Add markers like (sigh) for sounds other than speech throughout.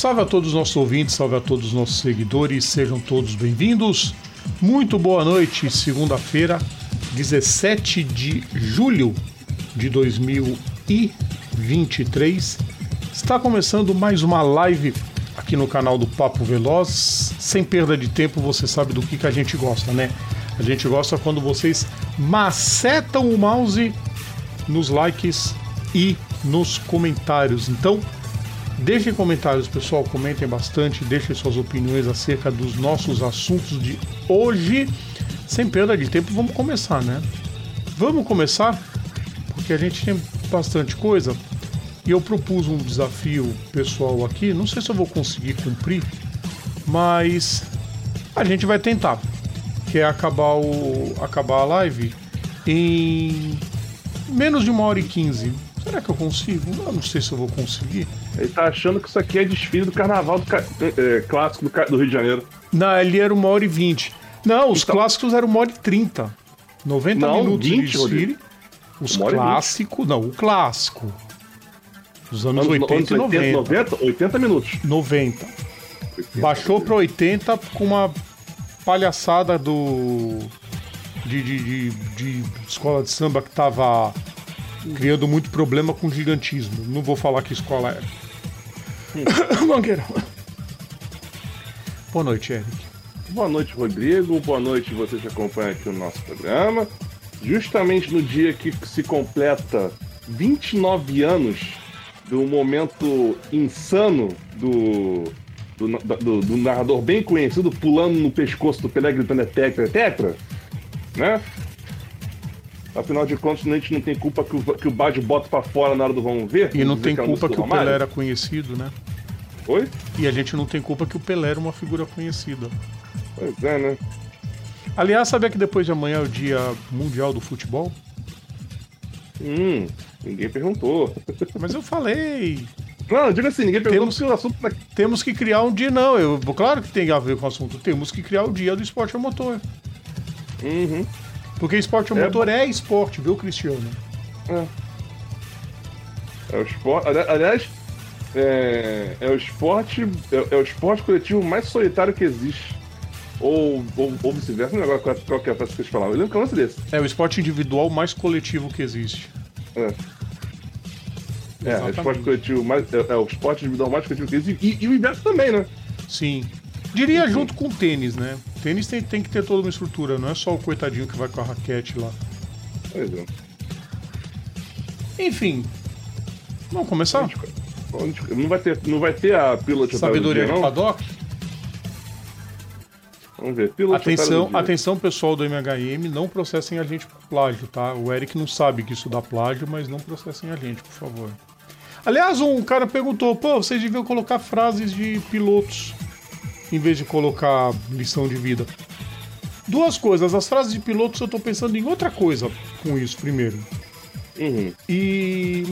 Salve a todos os nossos ouvintes, salve a todos os nossos seguidores, sejam todos bem-vindos. Muito boa noite, segunda-feira, 17 de julho de 2023. Está começando mais uma live aqui no canal do Papo Veloz. Sem perda de tempo, você sabe do que, que a gente gosta, né? A gente gosta quando vocês macetam o mouse nos likes e nos comentários. Então, deixem comentários, pessoal, comentem bastante, deixem suas opiniões acerca dos nossos assuntos de hoje. Sem perda de tempo, vamos começar, né? Vamos começar, porque a gente tem bastante coisa. E eu propus um desafio pessoal aqui, não sei se eu vou conseguir cumprir, mas a gente vai tentar. Que é acabar, o, acabar a live em menos de uma hora e quinze. Será que eu consigo? Eu não sei se eu vou conseguir. Ele tá achando que isso aqui é desfile do carnaval do ca... é, clássico do, do, Rio de Janeiro. Não, ele era uma hora e vinte. Não, os então... clássicos eram uma hora e trinta. 90 não, minutos 20, de desfile. Os clássicos. Não, o clássico. Dos anos, anos 80 anos e 90. 90. 80 minutos. 90. 80, Baixou para 80 com uma palhaçada do. De, de, de, de escola de samba que tava criando muito problema com gigantismo. Não vou falar que escola é. (coughs) Mangueirão. Boa noite, Eric. Boa noite, Rodrigo. Boa noite, você que acompanha aqui o nosso programa. Justamente no dia que se completa 29 anos do momento insano do, do, do, do narrador bem conhecido pulando no pescoço do Pelé gritando é tetra, é tetra, né? Afinal de contas, a gente não tem culpa que o, que o Bad bota pra fora na hora do vamos ver. E não tem culpa que o Pelé era conhecido, né? Oi? E a gente não tem culpa que o Pelé era uma figura conhecida. Pois é, né? Aliás, sabia que depois de amanhã é o dia mundial do futebol? Hum, ninguém perguntou. Mas eu falei. Não, diga assim, ninguém perguntou temos, o assunto. Temos que criar um dia, não. Eu, claro que tem a ver com o assunto. Temos que criar o dia do esporte a motor. Uhum. Porque esporte é motor é esporte, viu, Cristiano? É. É o esporte. Aliás, é, é o esporte. É, é, o esporte coletivo mais solitário que existe. Ou, ou, ou vice-versa, não é agora qual que é a frase que vocês falavam. Eu lembro que é um lance desse. É o esporte individual mais coletivo que existe. É. É, é o esporte coletivo mais. É, é, o esporte individual mais coletivo que existe. E, e o inverso também, né? Sim. Diria junto com o tênis, né? Tênis tem, tem que ter toda uma estrutura, não é só o coitadinho que vai com a raquete lá. Pois é. Enfim. Vamos começar? Não vai ter, não vai ter a pílula de Sabedoria de paddock? Vamos ver. Pílula atenção, atenção, pessoal do MHM, não processem a gente por plágio, tá? O Eric não sabe que isso dá plágio, mas não processem a gente, por favor. Aliás, um cara perguntou: pô, vocês deviam colocar frases de pilotos em vez de colocar lição de vida. Duas coisas. As frases de pilotos eu tô pensando em outra coisa com isso, primeiro. Uhum. E.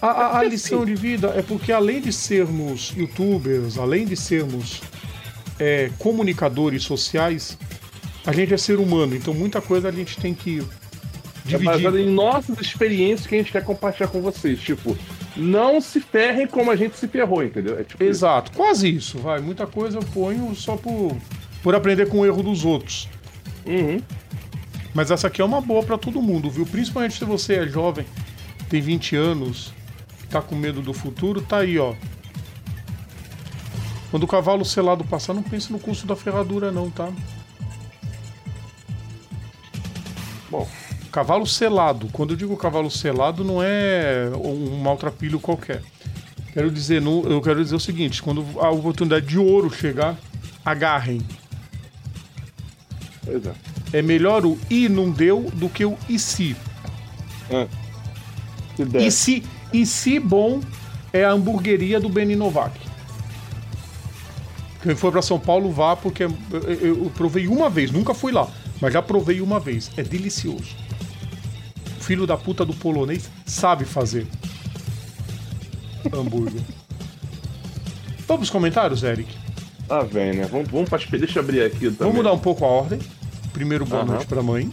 A, a, a, lição de vida é porque, além de sermos youtubers, além de sermos é, comunicadores sociais, a gente é ser humano. Então, muita coisa a gente tem que dividir. É baseado em nossas experiências que a gente quer compartilhar com vocês. Tipo, não se ferrem como a gente se ferrou, entendeu? É tipo Exato, isso. quase isso, vai. Muita coisa eu ponho só por, por aprender com o erro dos outros. Uhum. Mas essa aqui é uma boa para todo mundo, viu? Principalmente se você é jovem, tem 20 anos, tá com medo do futuro, tá aí, ó. Quando o cavalo selado passar, não pense no custo da ferradura, não, tá? Bom, Cavalo selado. Quando eu digo cavalo selado, não é um maltrapilho qualquer. Quero dizer, eu quero dizer o seguinte: quando a oportunidade de ouro chegar, agarrem. É. É melhor o e não deu do que o e se. É. E se, e se bom é a hamburgueria do Beni Novak. Quem for para São Paulo, vá, porque eu, eu, eu provei uma vez, nunca fui lá, mas já provei uma vez. É delicioso filho da puta do polonês sabe fazer hambúrguer. Vamos comentários, Eric? Ah, vem, né? Vamos, vamos pra... Deixa eu abrir aqui também. Vamos mudar um pouco a ordem. Primeiro, boa noite pra mãe.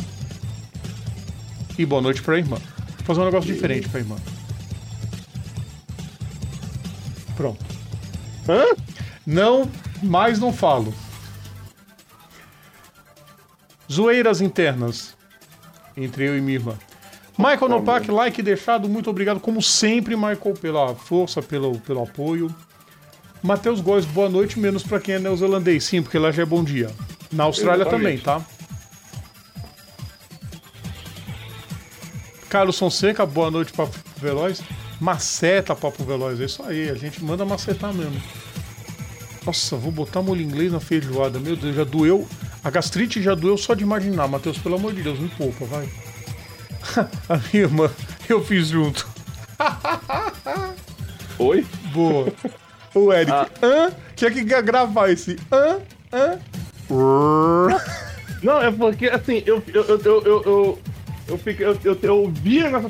E boa noite pra irmã. Vou fazer um negócio e... diferente pra irmã. Pronto. Hã? Não, mais não falo. Zoeiras internas entre eu e minha irmã. Michael Nopak, like deixado, muito obrigado, como sempre, Michael, pela força, pelo, pelo apoio. Matheus Góes, boa noite, menos pra quem é neozelandês, sim, porque lá já é bom dia. Na Austrália Exatamente. também, tá? Carlos Fonseca, boa noite, Papo Veloz. Maceta, Papo Veloz, é isso aí, a gente manda macetar mesmo. Nossa, vou botar molho inglês na feijoada, meu Deus, já doeu. A gastrite já doeu só de imaginar, Matheus, pelo amor de Deus, me poupa, vai. (laughs) a minha irmã, eu fiz junto. Oi? Boa. O Eric, Ah. hã? Tinha que gravar esse hã? Hã? (laughs) Não, é porque assim, eu eu eu eu eu, eu, eu, fico- eu, eu, eu vi a nossa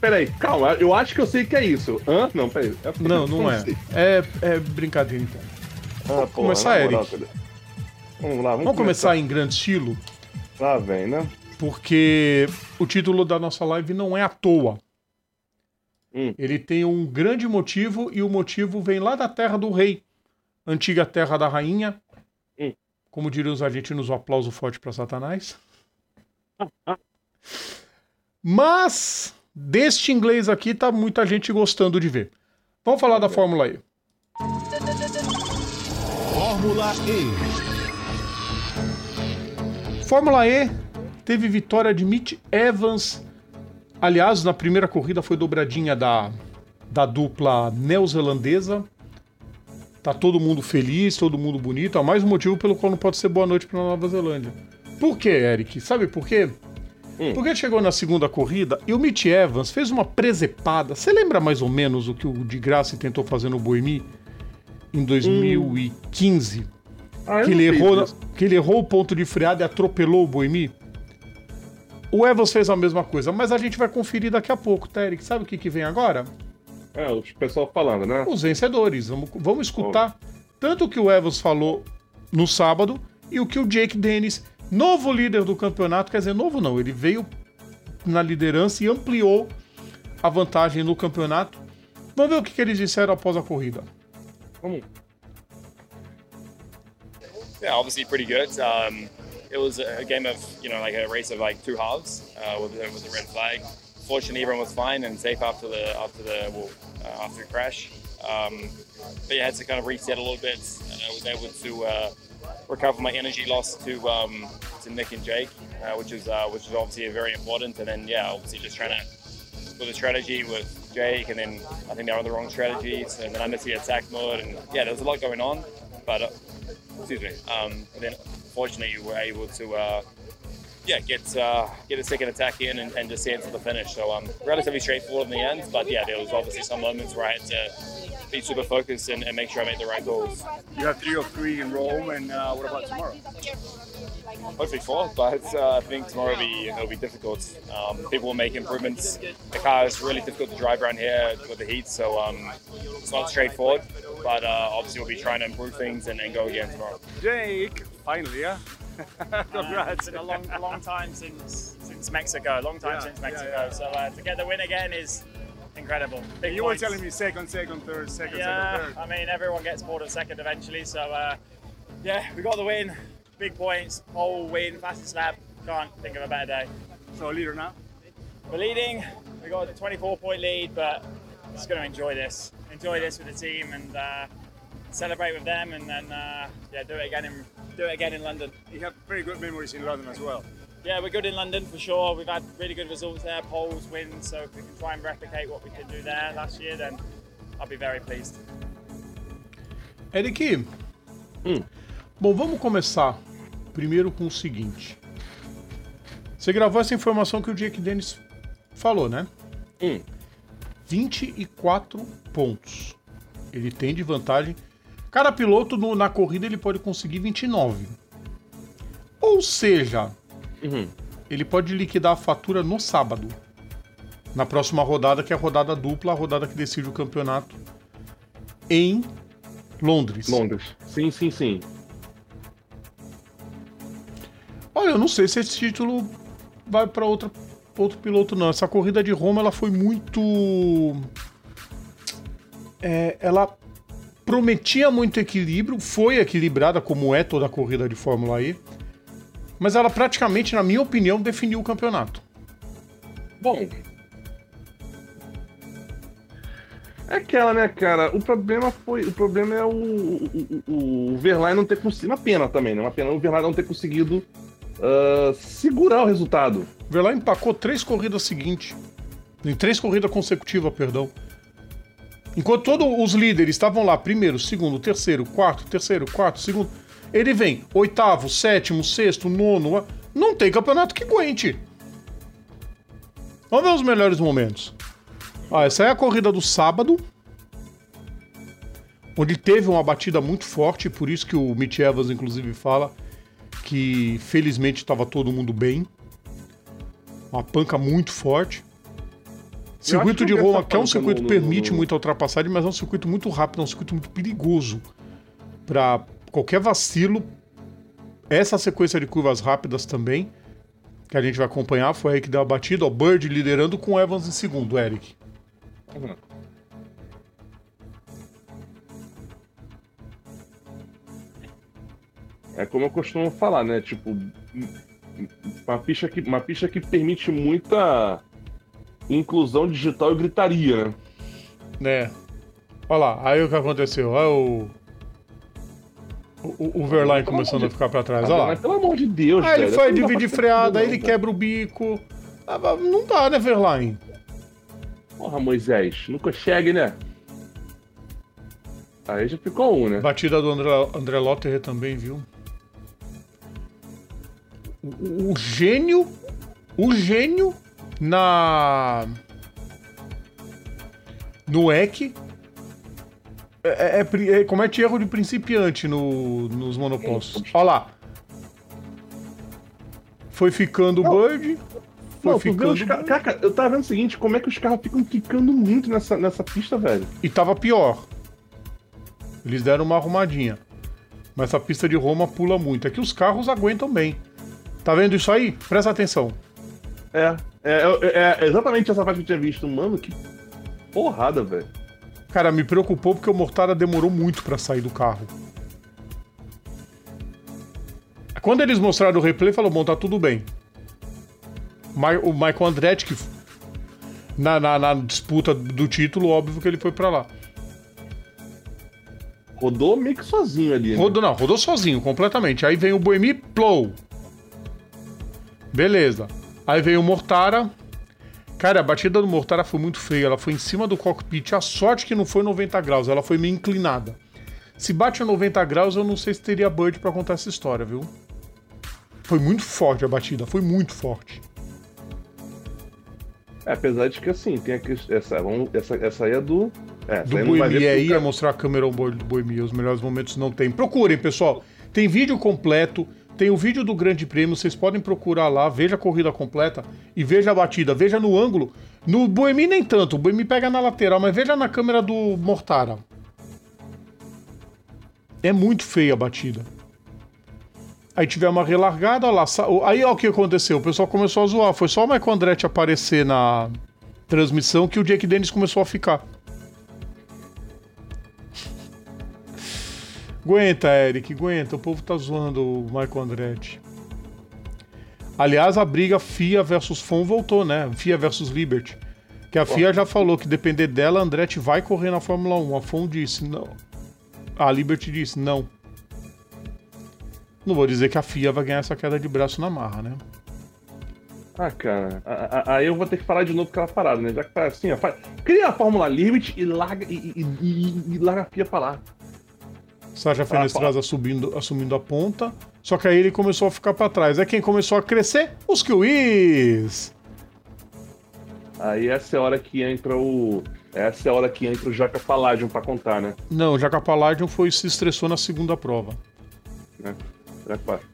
peraí. Calma, eu acho que eu sei o que é isso. Hã? Não, peraí. É Não, eu não é. É, é brincadeira então. Ah, porra, começar, Eric. Vamos lá, vamos, Vamos começar em grande estilo, Lá vem, né? Porque o título da nossa live não é à toa. Hum. Ele tem um grande motivo e o motivo vem lá da terra do rei, antiga terra da rainha. Hum. Como diriam os argentinos, um aplauso forte para Satanás. (laughs) Mas deste inglês aqui tá muita gente gostando de ver. Vamos falar da Fórmula E. Fórmula E. Fórmula E teve vitória de Mitch Evans. Aliás, na primeira corrida foi dobradinha da, da dupla neozelandesa. Tá todo mundo feliz, todo mundo bonito. Há mais um motivo pelo qual não pode ser boa noite para Nova Zelândia. Por quê, Eric? Sabe por quê? Hum. Porque chegou na segunda corrida e o Mitch Evans fez uma presepada. Você lembra mais ou menos o que o de Graça tentou fazer no Boemi em 2015? Ah, eu que ele, errou, isso. que ele errou o ponto de freada e atropelou o Boemi. O Evans fez a mesma coisa, mas a gente vai conferir daqui a pouco, tá, Eric? Sabe o que, que vem agora? É, o pessoal falando, né? Os vencedores. Vamos, vamos escutar tanto o que o Evans falou no sábado e o que o Jake Dennis, novo líder do campeonato, quer dizer, novo não, ele veio na liderança e ampliou a vantagem no campeonato. Vamos ver o que, que eles disseram após a corrida. Vamos. Yeah, obviously pretty good. Um, it was a game of, you know, like a race of like two halves uh, with, the, with red flag. Fortunately, everyone was fine and safe after the after the well, uh, after the crash. Um, but yeah, had to kind of reset a little bit. And I was able to uh, recover my energy loss to um, to Nick and Jake, uh, which is uh, which is obviously very important. And then yeah, obviously just trying to with a strategy with Jake, and then I think they were on the wrong strategies, and then I missed the attack mode, and yeah, there was a lot going on. But uh, excuse me. Um, and then fortunately, you were able to uh, yeah get uh, get a second attack in and, and just see it to the finish. So um, relatively straightforward in the end. But yeah, there was obviously some moments where I had to be super focused and, and make sure I made the right calls. You have three of three in Rome, and uh, what about tomorrow? Hopefully four, but uh, I think tomorrow will be it'll be difficult. Um, people will make improvements. The car is really difficult to drive around here with the heat, so um, it's not straightforward. But uh, obviously, we'll be trying to improve things and, and go again tomorrow. Jake, finally, yeah. Uh, (laughs) Congrats. it's been a long, long time since since Mexico. Long time Yeah, since yeah, Mexico. yeah. So uh, to get the win again is incredible. Big you were telling me second, second, third, second, Yeah, second, third. I mean everyone gets bored of second eventually. So uh, yeah, we got the win. Big points, pole win, fastest lap. Can't think of a better day. So leader now. We're leading. We got a 24 point lead, but just going to enjoy this. Enjoy this with the team and uh, celebrate with them, and then uh, yeah, do it again in do it again in London. You have very good memories in London as well. Yeah, we're good in London for sure. We've had really good results there, polls, wins. So if we can try and replicate what we did do there last year, then I'll be very pleased. Eric, bom, vamos começar primeiro com o seguinte. Você gravou essa informação que o Jake Dennis falou, né? Hum. 24 pontos. Ele tem de vantagem. Cada piloto no- na corrida ele pode conseguir 29. Ou seja, Uhum. ele pode liquidar a fatura no sábado. Na próxima rodada, que é a rodada dupla, a rodada que decide o campeonato em Londres. Londres. Sim, sim, sim. Olha, eu não sei se esse título vai para outro piloto não. Essa corrida de Roma ela foi muito é, ela prometia muito equilíbrio, foi equilibrada como é toda a corrida de Fórmula E, mas ela praticamente, na minha opinião, definiu o campeonato. Bom. É aquela, né, cara? O problema foi. O problema é o, o, o, Verlaine não ter conseguido. Uma pena também, né? Uma pena o Verlaine não ter conseguido uh, segurar o resultado. O Verlaine empacou três corridas seguintes. Em três corridas consecutivas, perdão. Enquanto todos os líderes estavam lá, primeiro, segundo, terceiro, quarto, terceiro, quarto, segundo. Ele vem oitavo, sétimo, sexto, nono. Não tem campeonato que aguente. Vamos ver os melhores momentos. Ah, essa é a corrida do sábado. Onde teve uma batida muito forte, por isso que o Mitch Evans, inclusive, fala que felizmente estava todo mundo bem. Uma panca muito forte. Circuito de Roma, que é um circuito que permite muita ultrapassagem, mas é um circuito muito rápido, é um circuito muito perigoso. Para qualquer vacilo, essa sequência de curvas rápidas também, que a gente vai acompanhar, foi aí que deu a batida. O Bird liderando com Evans em segundo, Eric. Uhum. É como eu costumo falar, né? Tipo, uma pista que, uma pista que permite muita inclusão digital e gritaria, né? É. Olha lá, aí o que aconteceu? Olha o. O, o Verline começando de... a ficar pra trás, olha lá. Mas pelo amor de Deus, Aí ele foi dividir freada, aí ele quebra o bico. Ah, não dá, né, Verline? Porra, Moisés, não consegue, né? Aí já ficou um, né? Batida do André, André Lotterer também, viu? O, o gênio. O gênio na. No EC. É, é, é, comete erro de principiante no, nos monopostos. Olha lá. Foi ficando o Bird. Foi não, ficando. Os Cara, eu tava vendo o seguinte: como é que os carros ficam quicando muito nessa, nessa pista, velho? E tava pior. Eles deram uma arrumadinha. Mas essa pista de Roma pula muito. É que os carros aguentam bem. Tá vendo isso aí? Presta atenção. É, é, é, é exatamente essa parte que eu tinha visto. Mano, que porrada, velho. Cara, me preocupou porque o Mortara demorou muito para sair do carro. Quando eles mostraram o replay, falou: bom, tá tudo bem o Michael Andretti, que na, na, na, disputa do título, óbvio que ele foi para lá. Rodou meio que sozinho ali. Né? Rodou, não, rodou sozinho, completamente. Aí vem o Boemi Plow. Beleza. Aí vem o Mortara. Cara, a batida do Mortara foi muito feia. Ela foi em cima do cockpit. A sorte que não foi 90 graus, ela foi meio inclinada. Se bate a 90 graus, eu não sei se teria Bird para contar essa história, viu? Foi muito forte a batida, foi muito forte. É, apesar de que assim, tem aqui, essa, essa, essa aí é do. É, do Boemia aí, ia mostrar a câmera on-board do Boemia, os melhores momentos não tem. Procurem, pessoal. Tem vídeo completo, tem o vídeo do Grande Prêmio, vocês podem procurar lá, veja a corrida completa e veja a batida, veja no ângulo. No Boemi nem tanto, o Boemi pega na lateral, mas veja na câmera do Mortara. É muito feia a batida. Aí tiver uma relargada, lá. Aí ó, o que aconteceu? O pessoal começou a zoar. Foi só o Michael Andretti aparecer na transmissão que o Jake Dennis começou a ficar. Aguenta, Eric, aguenta. O povo tá zoando o Michael Andretti. Aliás, a briga FIA versus FOM voltou, né? FIA versus Liberty. Que a FIA já falou que depender dela, Andretti vai correr na Fórmula 1. A FOM disse não. A Liberty disse não. Não vou dizer que a FIA vai ganhar essa queda de braço na marra, né? Ah, cara, aí eu vou ter que falar de novo aquela parada, né? Já que tá assim, ó, cria a Fórmula Limit e larga, e, e, e, e larga a FIA pra lá. Sérgio ah, Fenestrada assumindo, assumindo a ponta, só que aí ele começou a ficar para trás. É quem começou a crescer? Os Kiwis! Aí essa é a hora que entra o. Essa é a hora que entra o Jaca Palladium pra contar, né? Não, o Jaca Palladium foi, se estressou na segunda prova. É.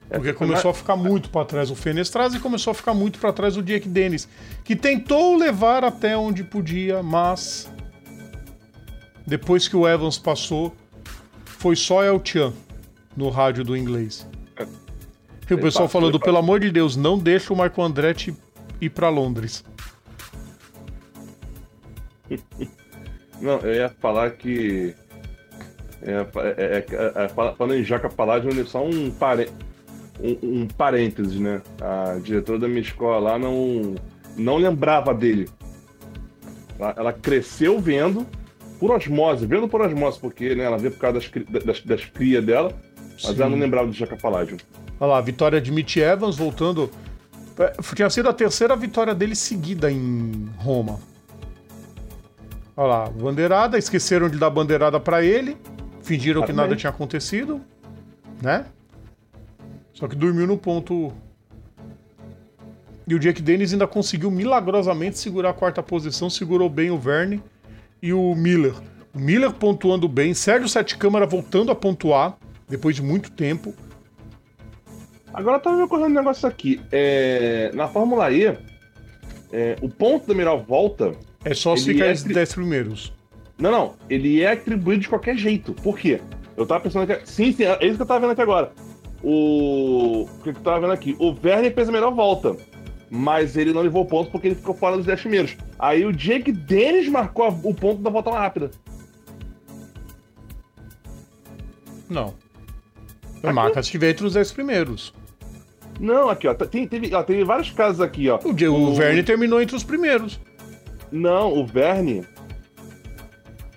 Porque começou a ficar muito para trás o Fenestraz e começou a ficar muito para trás o Jake Dennis, que tentou levar até onde podia, mas depois que o Evans passou, foi só El Chan no rádio do inglês. É. E o pessoal falando, pelo amor de Deus, não deixa o Michael Andretti ir para Londres. (laughs) Não, eu ia falar que. É, é, é, é, falando em Jaca Paládio, só um, pare... um, um parênteses, né? A diretora da minha escola lá não, não lembrava dele. Ela, ela cresceu vendo por osmose, vendo por osmose, porque né, ela vê por causa das, das, das crias dela, mas Sim. ela não lembrava do Jaca Paládio. Olha lá, vitória de Mitch Evans voltando. É, Tinha sido a terceira vitória dele seguida em Roma. Olha lá, bandeirada, esqueceram de dar bandeirada pra ele, fingiram que Parabéns. nada tinha acontecido, né? Só que dormiu no ponto. E o Jack Dennis ainda conseguiu milagrosamente segurar a quarta posição, segurou bem o Verne e o Miller. O Miller pontuando bem, Sérgio Sete Câmara voltando a pontuar depois de muito tempo. Agora tá me ocorrendo um negócio aqui. É, na Fórmula E, é, o ponto da melhor volta. É só se ficar é tri- 10 primeiros. Não, não. Ele é atribuído de qualquer jeito. Por quê? Eu tava pensando que. Sim, sim, é isso que eu tava vendo aqui agora. O. O que eu tava vendo aqui? O Werner fez a melhor volta. Mas ele não levou ponto porque ele ficou fora dos 10 primeiros. Aí o Jake Dennis marcou o ponto da volta rápida. Não. A marca se tiver entre os 10 primeiros. Não, aqui, ó. Tem, teve, ó, teve vários casos aqui, ó. O, J- o Verne terminou entre os primeiros. Não, o Verne.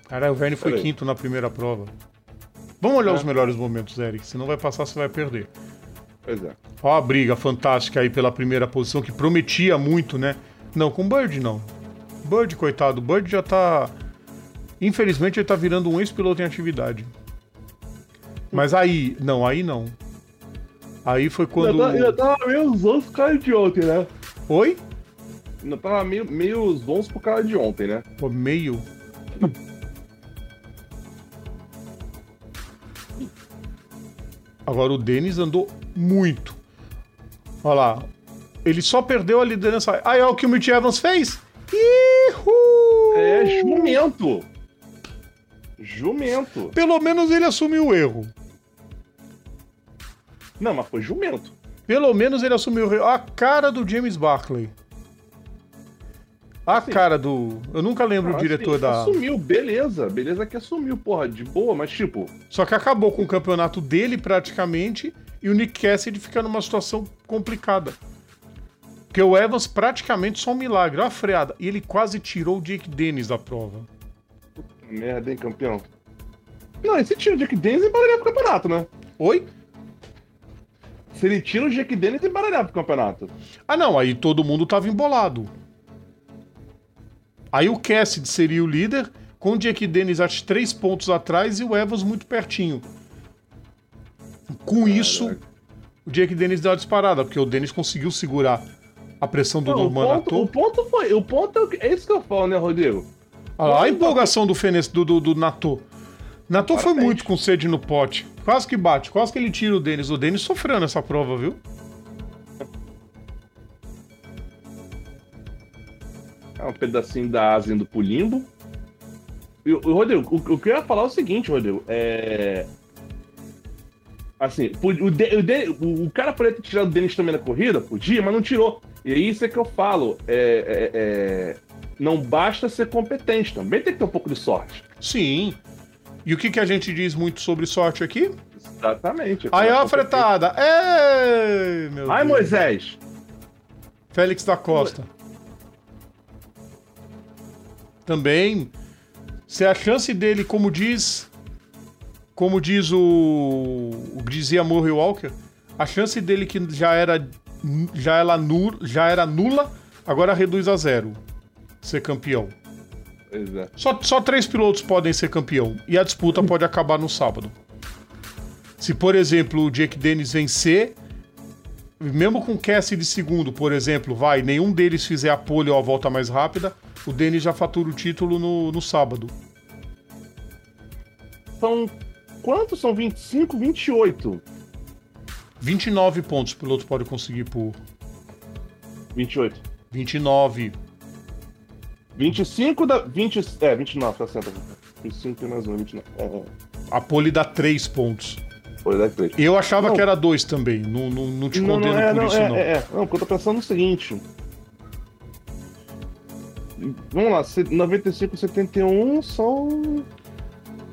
Caralho, o Verne foi Peraí. quinto na primeira prova. Vamos olhar É. os melhores momentos, Eric. Se não vai passar, você vai perder. Pois é. Ó a briga fantástica aí pela primeira posição, que prometia muito, né? Não, com o Bird não. Bird, coitado, o Bird já tá. Infelizmente, ele tá virando um ex-piloto em atividade. Mas aí, não, aí não. Aí foi quando. Tá- ainda tava meio zonzo por causa de ontem, né? Oi? Ainda tava meio, meio zonzo por causa de ontem, né? Pô, meio. Agora o Denis andou muito. Olha lá. Ele só perdeu a liderança. Aí é o que o Mitch Evans fez? Ihu! É jumento. Jumento. Pelo menos ele assumiu o erro. Não, mas foi jumento. Pelo menos ele assumiu o erro. A cara do James Barclay. A cara do. Eu nunca lembro o Ah, diretor assim, da. Assumiu, beleza. Beleza que assumiu, porra, de boa, mas tipo. Só que acabou com o campeonato dele praticamente e o Nick Cassidy fica numa situação complicada. Porque o Evans praticamente só um milagre, olha a freada. E ele quase tirou o Jake Dennis da prova. Merda, hein, campeão? Não, esse tira o Jack Dennis embaralhava pro campeonato, né? Oi? Se ele tira o Jack Dennis, embaralhava pro campeonato. Ah, não, aí todo mundo tava embolado. Aí o Cassidy seria o líder, com o Jake Dennis acho três pontos atrás e o Evans muito pertinho. Com isso, o Jake Dennis deu uma disparada, porque o Dennis conseguiu segurar a pressão do Não, o, Norman ponto, Nato. o ponto foi. O ponto é, o é isso que eu falo, né, Rodrigo? Olha lá, a empolgação do Fenes, do, do, do Natô. Natô foi muito com sede no pote. Quase que bate, quase que ele tira o Denis. O Denis sofreu nessa prova, viu? É um pedacinho da asa indo pro limbo. E, o Rodrigo, o, o que eu ia falar é o seguinte, Rodrigo. É. Assim, o, De- o, De- o- cara poderia ter tirado o Denis também na corrida? Podia, mas não tirou. E é isso é que eu falo. É, é- é, não basta ser competente, também tem que ter um pouco de sorte. Sim. E o que, que a gente diz muito sobre sorte aqui? Exatamente. Aí, ó, a fretada. Ei, meu Ai, Deus. Moisés! Félix da Costa. Também. Se a chance dele, como diz. Como diz o. o dizia Murray Walker, a chance dele que já era. Já era, nu, já era nula, agora reduz a zero. Ser campeão. É. Só, só três pilotos podem ser campeão. E a disputa pode acabar no sábado. Se, por exemplo, o Jake Dennis vencer, mesmo com o Cassidy de segundo, por exemplo, vai, nenhum deles fizer a pole ou a volta mais rápida, o Dennis já fatura o título no, no sábado. São. Quantos são 25, 28? 29 pontos o piloto pode conseguir por 28. 29. 25 da. 20, é, 29, tá certo. 25 tem mais um, 29. É, é. A pole dá 3 pontos. Foi da três. Eu achava Não. que era 2 também. Não, não, não te Não, condeno não, é, por não, isso, é, não. é, é. Não, porque eu tô pensando no seguinte. Vamos lá, se- 95 71 são.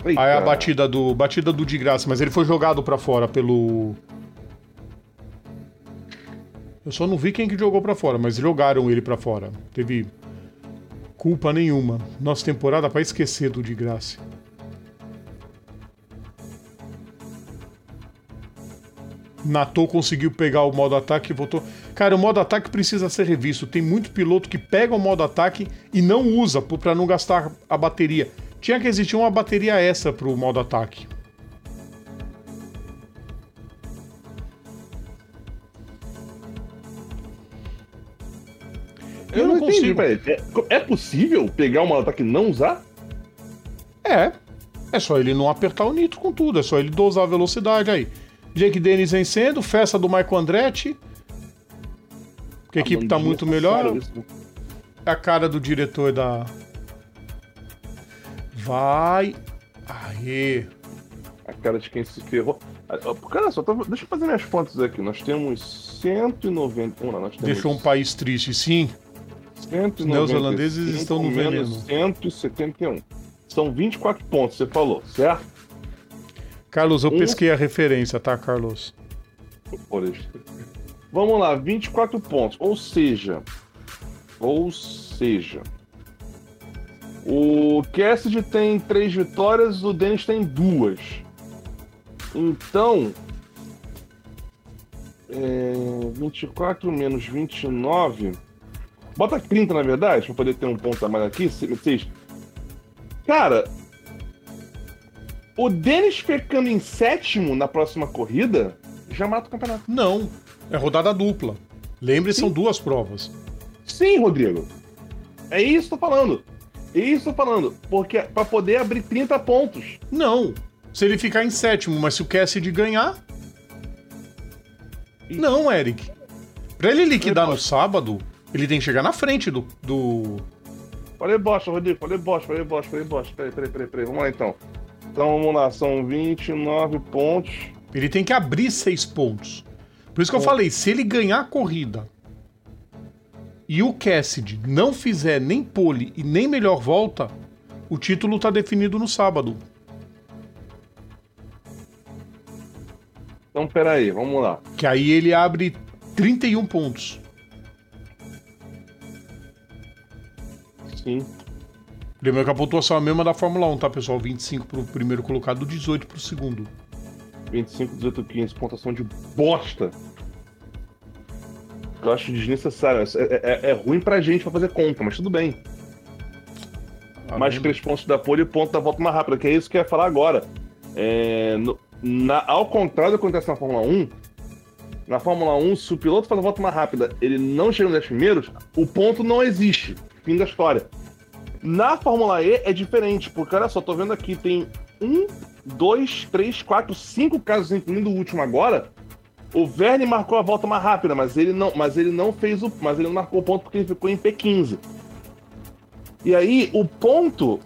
Eita. Aí a batida do batida do de graça, mas ele foi jogado pra fora pelo Eu só não vi quem que jogou pra fora, mas jogaram ele pra fora. Teve culpa nenhuma. Nossa temporada pra esquecer do de graça. Nato conseguiu pegar o modo ataque e voltou. Cara, o modo ataque precisa ser revisto. Tem muito piloto que pega o modo ataque e não usa pra não gastar a bateria. Tinha que existir uma bateria extra pro modo ataque. Eu, eu não, não consigo. É, é possível pegar uma ataque e não usar? É. É só ele não apertar o nitro com tudo. É só ele dosar a velocidade aí. Jake Dennis vencendo, festa do Michael Andretti. Que a equipe tá muito safada, melhor. isso. É a cara do diretor da. Vai. Aê. A cara de quem se ferrou. Ah, ah, Cara, só tô... deixa eu fazer minhas contas aqui. Nós temos 190. Vamos lá, nós temos Deixou um país triste, sim. 195 neozelandeses estão no menos veneno. 171. São 24 pontos, você falou, certo? Carlos, eu Um- pesquei a referência, tá, Carlos? Vamos lá, 24 pontos. Ou seja, ou seja, o Cassidy tem três vitórias, o Dennis tem duas. Então, é, 24 menos 29. Bota 30, na verdade, pra poder ter um ponto a mais aqui. Seis. Cara, o Dennis ficando em sétimo na próxima corrida já mata o campeonato. Não. É rodada dupla. Lembre, são duas provas. Sim, Rodrigo. É isso que eu tô falando. Isso falando. Porque pra poder abrir 30 pontos. Não. Se ele ficar em sétimo, mas se o Cassidy ganhar. Não, Eric. Pra ele liquidar no sábado, ele tem que chegar na frente do. do... Falei bosta, Rodrigo. Falei bosta, falei bosta, falei bosta. Peraí, peraí, peraí, peraí. Vamos lá então. Então vamos lá, são 29 pontos. Ele tem que abrir seis pontos. Por isso que eu falei, se ele ganhar a corrida e o Cassidy não fizer nem pole e nem melhor volta, o título tá definido no sábado. Então peraí, vamos lá. Que aí ele abre 31 pontos. Sim. Lembrando que a pontuação é a mesma da Fórmula 1, tá, pessoal? 25 pro primeiro colocado, 18 pro segundo. 25, 18, 15. Pontuação de bosta. Eu acho desnecessário. É, é- é ruim pra gente pra fazer conta, mas tudo bem. Tá mais três pontos da pole e ponto da volta mais rápida, que é isso que eu ia falar agora. É, no- na- ao contrário do que acontece na Fórmula 1, na Fórmula 1, se o piloto faz a volta mais rápida ele não chega nos 10 primeiros, o ponto não existe. Fim da história. Na Fórmula E é diferente, porque olha só, tô vendo aqui, tem um, dois, três, quatro, cinco casos, incluindo o último agora. O Verne marcou a volta mais rápida, mas ele não, mas ele não fez o, mas ele não marcou o ponto porque ele ficou em P15. E aí, o ponto.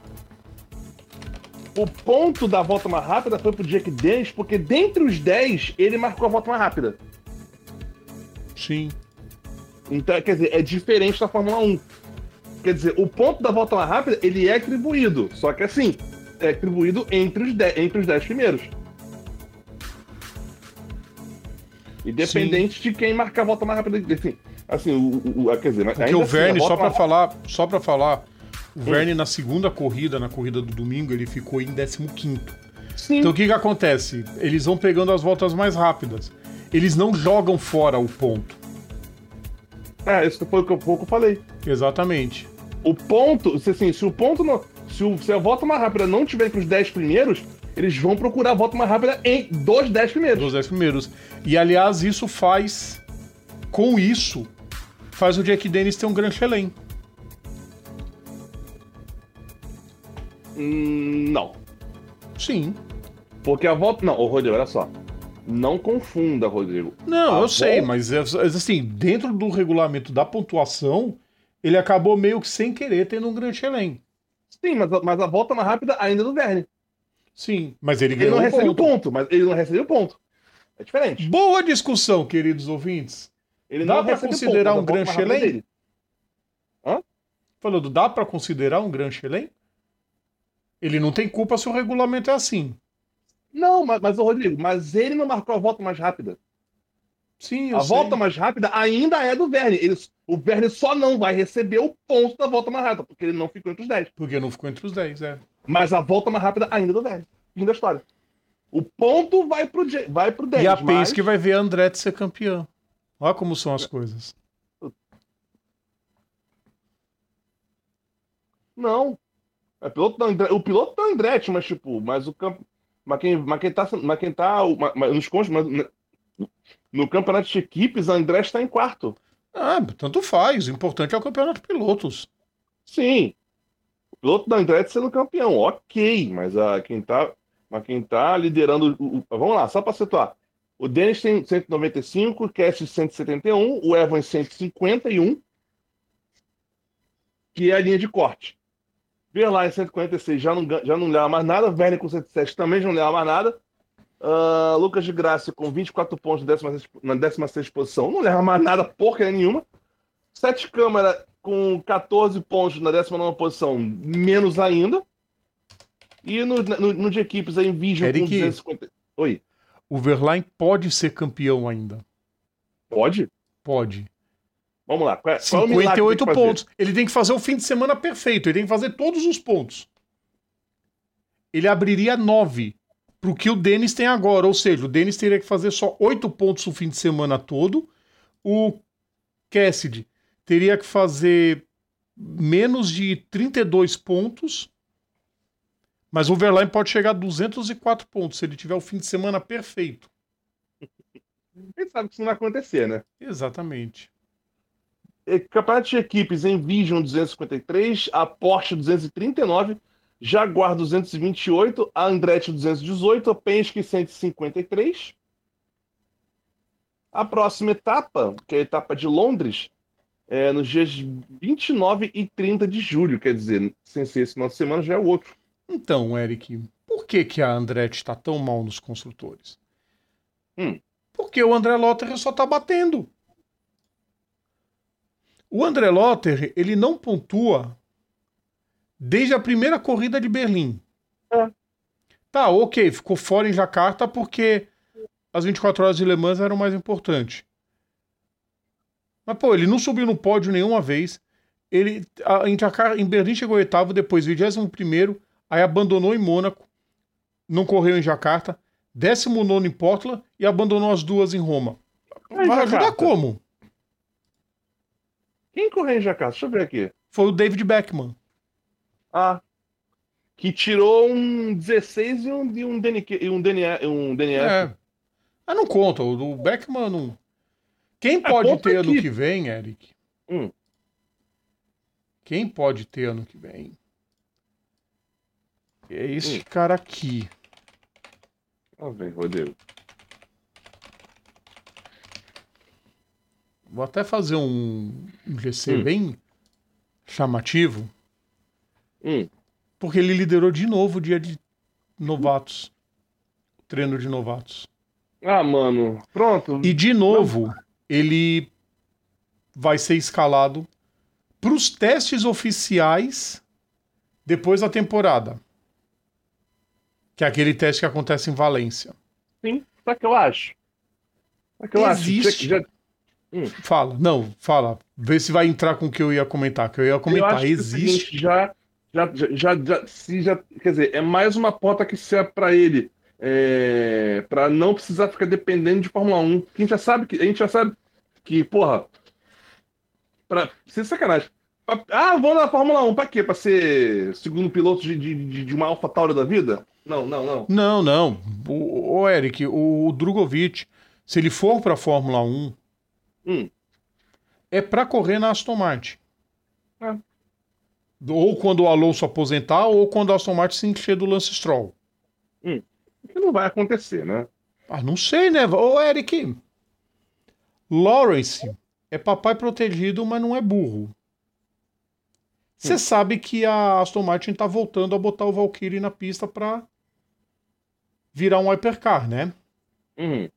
O ponto da volta mais rápida foi pro Jack Dennis, porque dentre os 10, ele marcou a volta mais rápida. Sim. Então, quer dizer, é diferente da Fórmula 1. Quer dizer, o ponto da volta mais rápida, ele é atribuído. Só que assim, é atribuído entre os 10, entre os 10 primeiros. Independente de quem marcar a volta mais rápida. Assim, assim o, o- quer dizer, Porque o assim, Verne, a só pra mais- falar, só para falar, o Verne na segunda corrida, na corrida do domingo, ele ficou em 15º. Sim, Então o que que acontece? Eles vão pegando as voltas mais rápidas. Eles não jogam fora o ponto. é, isso foi o que eu, foi o que eu falei. Exatamente. O ponto, se, assim, se o ponto não. Se, o- se a volta mais rápida não tiver entre os 10 primeiros, eles vão procurar a volta mais rápida em dos 10 primeiros. Dos 10 primeiros. E aliás, isso faz. Com isso, faz o Jack Dennis ter um Grand Chelem. Hum, não. Sim. Porque a volta. Não, ô Rodrigo, olha só. Não confunda, Rodrigo. Não, A eu sei, volta- mas é- mas, assim, dentro do regulamento da pontuação, ele acabou meio que sem querer tendo um Grand Chelem. Sim, mas, a- mas a volta mais rápida ainda é do Verne. Sim, mas ele Ele ganhou não um recebeu ponto. ponto. mas ele não recebeu ponto. É diferente. Boa discussão, queridos ouvintes. Ele Dá recebeu considerar a um Grand Chelem? dele. falando, dá pra considerar um Grand Chelem? Ele não tem culpa se o regulamento é assim. Não, mas, mas Rodrigo, mas ele não marcou a volta mais rápida. Sim, eu a sei. volta mais rápida ainda é do Verne. Ele, o Verne só não vai receber o ponto da volta mais rápida, porque ele não ficou entre os 10. Porque não ficou entre os 10, é. Mas a volta mais rápida ainda é do Verne. Fim da história. O ponto vai pro, Je- vai pro 10. e a mas- Penske vai ver a Andretti ser campeã. Olha como são as coisas. Não. É piloto da O piloto da Andretti, mas tipo, mas o campo. Mas quem, mas quem tá. Mas quem tá. Mas, mas nos contos, mas no- campeonato de equipes, a Andretti tá em quarto. Ah, tanto faz. O importante é o campeonato de pilotos. Sim. Piloto da Andretti sendo campeão, ok, mas a, quem tá, mas quem tá liderando. o- o- vamos lá, só para situar. O Dennis tem 195, o Cass 171, o Evans 151, que é a linha de corte. Verlaine 146 já não, já não leva mais nada, Verne com 107 também já não leva mais nada. Ah, Lucas de Graça com 24 pontos na 16, na 16 posição, não leva mais nada, porcaria nenhuma. Sete câmera com 14 pontos na 19 posição, menos ainda. E no, no, no de equipes, a Envision com Eric. 250. Oi, O Verlaine pode ser campeão ainda. pode? Pode. Vamos lá. Qual é, qual é o 58 pontos. Ele tem que fazer o fim de semana perfeito. Ele tem que fazer todos os pontos. Ele abriria 9 pro que o Denis tem agora. Ou seja, o Denis teria que fazer só 8 pontos o fim de semana todo. O Cassidy teria que fazer menos de 32 pontos. Mas o Verlaine pode chegar a 204 pontos se ele tiver o fim de semana perfeito. Gente sabe que isso não vai acontecer, né? Exatamente. E Campeonato de equipes, Envision 253, a Porsche 239, Jaguar 228, a Andretti 218, a Penske 153. A próxima etapa, que é a etapa de Londres, é nos dias 29 e 30 de julho, quer dizer, sem ser esse final de semana, já é o outro. Então, Eric, por que, que a Andretti está tão mal nos construtores? Hum. Porque o André Lotter só tá batendo. O André Lotter, ele não pontua desde a primeira corrida de Berlim. É. Tá, ok, ficou fora em Jacarta porque as 24 horas de Le Mans eram mais importantes. Mas, pô, ele não subiu no pódio nenhuma vez. Ele, a- em, Jacarta, em Berlim chegou oitavo, depois 21 primeiro, aí abandonou em Mônaco, não correu em Jacarta, 19 em Portland e abandonou as duas em Roma. Mas Vai ajudar como? Quem correu em Jacarta? Deixa eu ver aqui. Foi o David Beckman. Ah. Que tirou um 16 e um, e um, DNQ, e um, DNF, um DNF. É. Ah, não conta. O do Beckman não. Quem É, pode ter ano aqui. que vem, Eric? Hum. Quem pode ter ano que vem? É esse Hum. cara aqui. Ó, vem, Rodrigo. Vou até fazer um GC Hum. bem chamativo, Hum. porque ele liderou de novo o dia de novatos. Treino de novatos. Ah, mano. Pronto. E de novo, ele vai ser escalado para os testes oficiais depois da temporada. Que é aquele teste que acontece em Valência. Sim. Sabe o que eu acho? O que eu Existe. acho? Já- Fala, não, fala. Vê se vai entrar com o que eu ia comentar. Que eu ia eu comentar. que é Existe. seguinte, já, já, já, já, se já, quer dizer, é mais uma porta que serve pra ele, é, para não precisar ficar dependendo de Fórmula 1. Que a gente já sabe que a gente já sabe que, porra, para sem sacanagem. Pra- Ah, vou na Fórmula 1 pra quê? Pra ser segundo piloto de, de, de- uma Alpha Tauri da vida? Não, não, não. Não, não. O, o Eric, o, o Drogovic, se ele for para Fórmula 1, Hum. é para correr na Aston Martin. É. Ou quando o Alonso aposentar, ou quando a Aston Martin se encher do Lance Stroll. Que não vai acontecer, né? Ah, não sei, né? Ô, Eric. Lawrence é papai protegido, mas não é burro. Você Hum. sabe que a Aston Martin tá voltando a botar o Valkyrie na pista pra virar um hypercar, né? Uhum.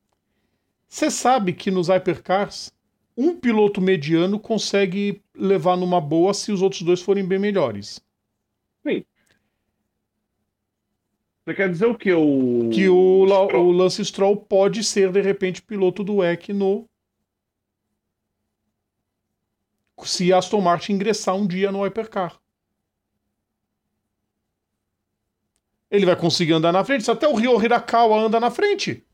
Você sabe que nos hypercars, um piloto mediano consegue levar numa boa se os outros dois forem bem melhores. Você quer dizer o quê? O... Que o, Stroll- o Lance Stroll pode ser, de repente, piloto do WEC no. Se Aston Martin ingressar um dia no Hypercar. Ele vai conseguir andar na frente. Se até o Ryo Hirakawa anda na frente.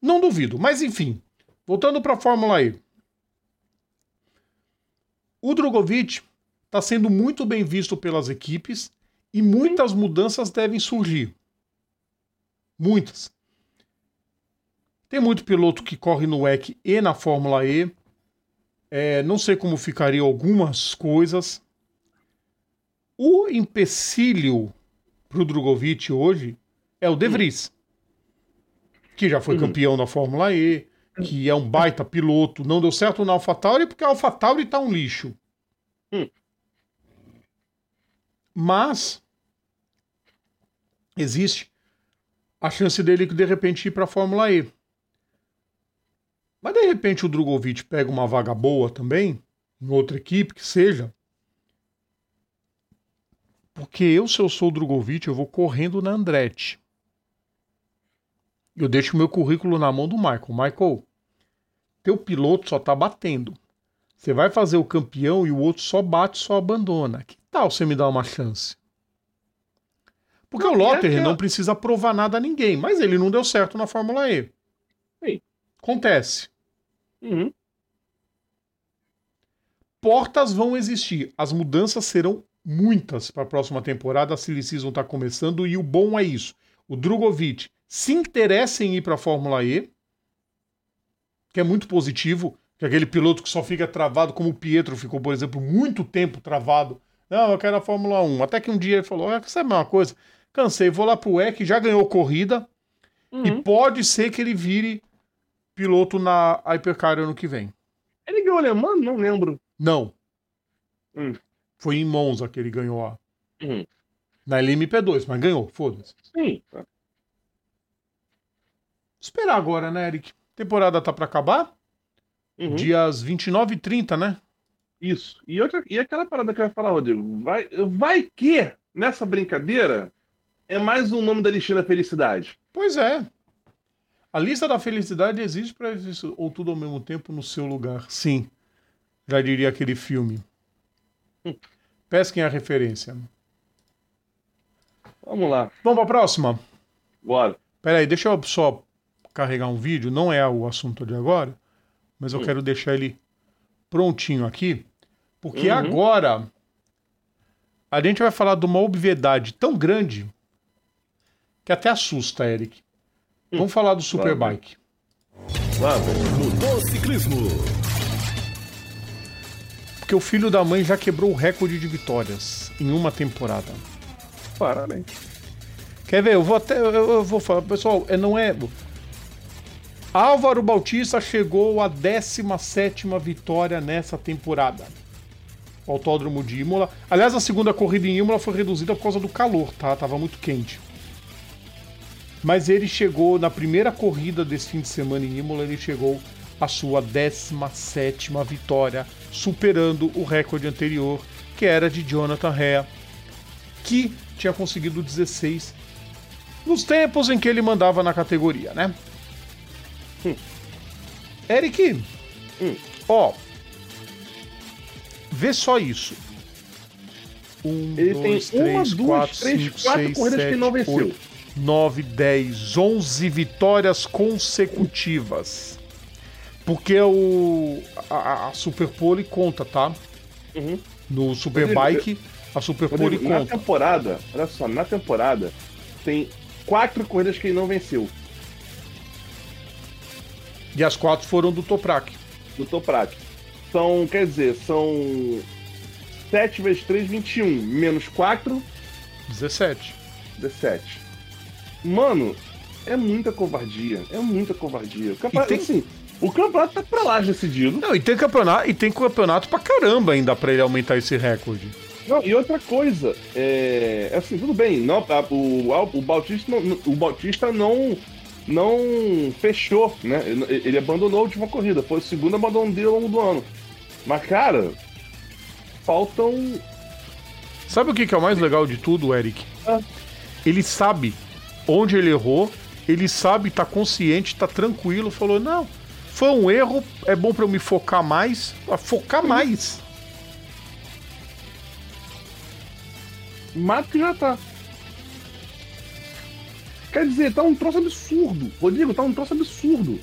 Não duvido. Mas enfim, voltando para a Fórmula E. O Drogovic está sendo muito bem visto pelas equipes e muitas mudanças devem surgir. Muitas. Tem muito piloto que corre no WEC e na Fórmula E. É, não sei como ficaria algumas coisas. O empecilho para o Drogovic hoje é o De Vries, que já foi Uhum. campeão da Fórmula E, que é um baita piloto. Não deu certo na AlphaTauri porque a AlphaTauri tá um lixo. Mas existe a chance dele de repente ir para a Fórmula E. Mas de repente o Drogovic pega uma vaga boa também, em outra equipe que seja. Porque eu, se eu sou o Drogovic, eu vou correndo na Andretti. Eu deixo meu currículo na mão do Michael. Michael, teu piloto só tá batendo. Você vai fazer o campeão e o outro só bate, só abandona. Tal você me dar uma chance? Porque Não, o Lotter aquela- não precisa provar nada a ninguém, mas ele não deu certo na Fórmula E. Sim. Acontece. Uhum. Portas vão existir. As mudanças serão muitas para a próxima temporada. A Silly Season está começando e o bom é isso. O Drogovic se interessa em ir para a Fórmula E, que é muito positivo. Que aquele piloto que só fica travado, como o Pietro ficou, por exemplo, muito tempo travado. Não, eu quero a Fórmula 1. Até que um dia ele falou: ah, sabe uma coisa? Cansei, vou lá pro EC, já ganhou corrida. E Uhum. pode ser que ele vire piloto na Hypercar ano que vem. Ele ganhou alemão? Não lembro. Não. Hum. Foi em Monza que ele ganhou a. Uhum. Na LMP2, mas ganhou, foda-se. Sim. Esperar agora, né, Eric? Temporada tá pra acabar? Uhum. Dias 29 e 30, né? Isso. E, outra, e aquela parada que eu ia falar, Rodrigo, vai, vai que nessa brincadeira é mais um nome da listinha da felicidade. Pois é. A lista da felicidade existe para isso, ou tudo ao mesmo tempo no seu lugar. Sim. Já diria aquele filme. Pesquem a referência. Vamos lá, Vamos pra próxima? bora. Pera aí, deixa eu só carregar um vídeo. Não é o assunto de agora, mas eu Hum. quero deixar ele prontinho aqui. Porque Uhum. agora a gente vai falar de uma obviedade tão grande que até assusta, Eric. Hum. Vamos falar do Superbike. Lá, velho. Motociclismo. Porque o filho da mãe já quebrou o recorde de vitórias em uma temporada. Parabéns. Quer ver? Eu vou até. Eu, eu vou falar. Pessoal, é, não é. Álvaro Bautista chegou à 17 vitória nessa temporada. O Autódromo de Imola. Aliás, a segunda corrida em Imola foi reduzida por causa do calor, tá? Tava muito quente. Mas ele chegou, na primeira corrida desse fim de semana em Imola, ele chegou à sua 17 vitória, superando o recorde anterior, que era de Jonathan Rea, que tinha conseguido 16 nos tempos em que ele mandava na categoria, né? Hum. Eric, Hum. ó, vê só isso. Um, Ele dois, tem uma, três, duas, quatro, três, cinco, quatro seis, corridas que sete, ele não venceu. oito, 9, 10, 11 vitórias consecutivas. Porque o, a, a Superpole conta, tá? Uhum. No Superbike, a Superpole Rodrigo, na conta. temporada, olha só, na temporada tem quatro corridas que ele não venceu E as quatro foram do Toprak. do Toprak. São, quer dizer, são 7 vezes 3, 21. Menos 4, 17. 17. Mano, é muita covardia. É muita covardia. O campeonato, tem- assim, o campeonato tá pra lá decidido. Não, e tem campeonato, e tem campeonato pra caramba ainda pra ele aumentar esse recorde. Não, e outra coisa, é, é assim, tudo bem, não, o, o Bautista, não, o Bautista não, não fechou, né? Ele ele abandonou a última corrida. Foi o segundo abandono dele ao longo do ano. Mas, cara, faltam. Sabe o que que é o mais legal de tudo, Eric? Ah. Ele sabe onde ele errou, ele sabe, tá consciente, tá tranquilo, falou: não, foi um erro, é bom pra eu me focar mais. Focar mais. Mato que já tá. Quer dizer, tá um troço absurdo. Rodrigo, tá um troço absurdo.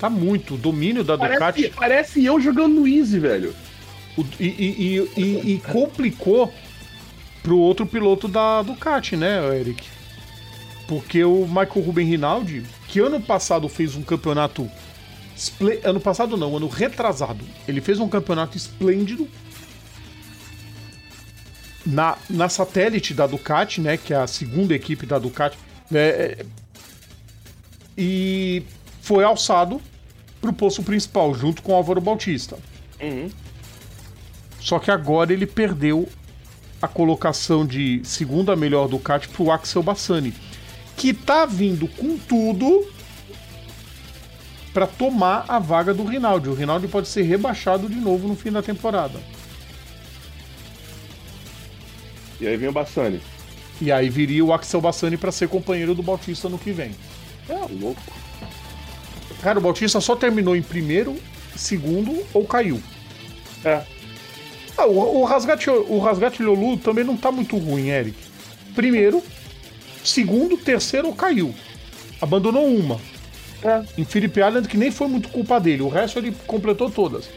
Tá muito. O domínio da Parece, Ducati parece eu jogando no Easy, velho. o- e, e- e- e- complicou pro outro piloto da Ducati, né, Eric? Porque o Michael Ruben Rinaldi, que ano passado fez um campeonato. Ano passado não, ano retrasado. Ele fez um campeonato esplêndido. Na, na satélite da Ducati, né? Que é a segunda equipe da Ducati. né, é, e foi alçado pro posto principal, junto com o Álvaro Bautista. Uhum. Só que agora ele perdeu a colocação de segunda melhor Ducati pro Axel Bassani, que tá vindo com tudo para tomar a vaga do Rinaldi. O Rinaldi pode ser rebaixado de novo no fim da temporada. E aí vem o Bassani. E aí viria o Axel Bassani para ser companheiro do Bautista no que vem. É louco. Cara, o Bautista só terminou em primeiro, segundo ou caiu. É. Ah, o, o Rasgati, o Rasgati Lolu também não tá muito ruim, Eric. Primeiro, segundo, terceiro caiu. Abandonou uma. É. Em Phillip Island, que nem foi muito culpa dele. O resto ele completou todas.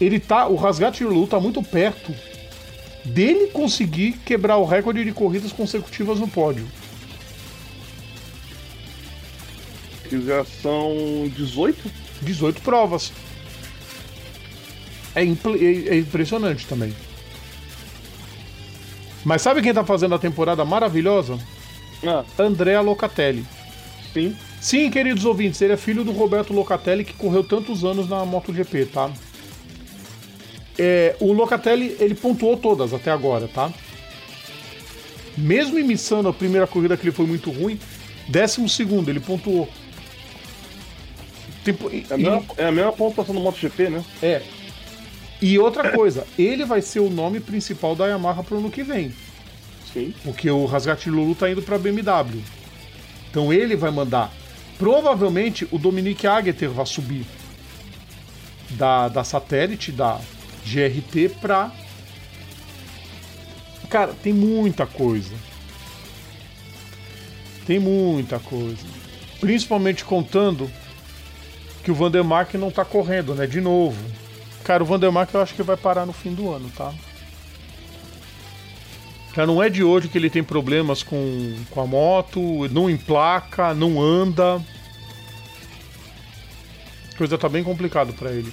Ele tá. O Rasgati Lolu tá muito perto dele conseguir quebrar o recorde de corridas consecutivas no pódio. Que já são 18? 18 provas. É, é- é impressionante também. Mas sabe quem tá fazendo a temporada maravilhosa? Ah, Andrea Locatelli. sim. Sim, queridos ouvintes, ele é filho do Roberto Locatelli, que correu tantos anos na MotoGP, tá? É, o Locatelli, ele pontuou todas até agora, tá? Mesmo em Missano, a primeira corrida que ele foi muito ruim, décimo segundo, ele pontuou. E- É a mesma, é a mesma pontuação do MotoGP, né? é. E outra coisa, ele vai ser o nome principal da Yamaha pro ano que vem. Sim. Porque o Rasgati Lulu tá indo pra BMW. Então ele vai mandar. Provavelmente o Dominique Agueter vai subir da, da satélite, da GRT, pra. Cara, tem muita coisa. Tem muita coisa. Principalmente contando que o Vandermark não tá correndo, né? De novo. Cara, o Vandermark eu acho que vai parar no fim do ano, tá? Já não é de hoje que ele tem problemas com, com a moto, não emplaca, não anda. A coisa tá bem complicado pra ele.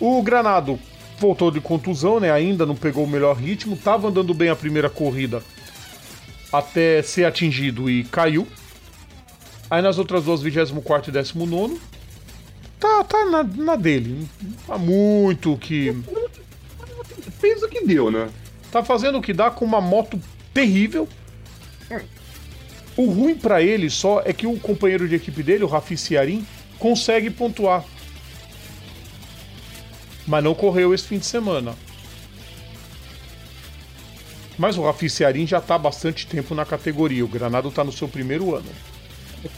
O Granado voltou de contusão, né? Ainda não pegou o melhor ritmo, tava andando bem a primeira corrida até ser atingido e caiu. Aí nas outras duas, 24 e 19, tá, tá na, na dele. Há muito que. Fez o que deu, né? tá fazendo o que dá com uma moto terrível. O ruim pra ele só é que o companheiro de equipe dele, o Rafi Ciarim, consegue pontuar. Mas não correu esse fim de semana. Mas o Rafi Ciarim já tá há bastante tempo na categoria. O Granado tá no seu primeiro ano.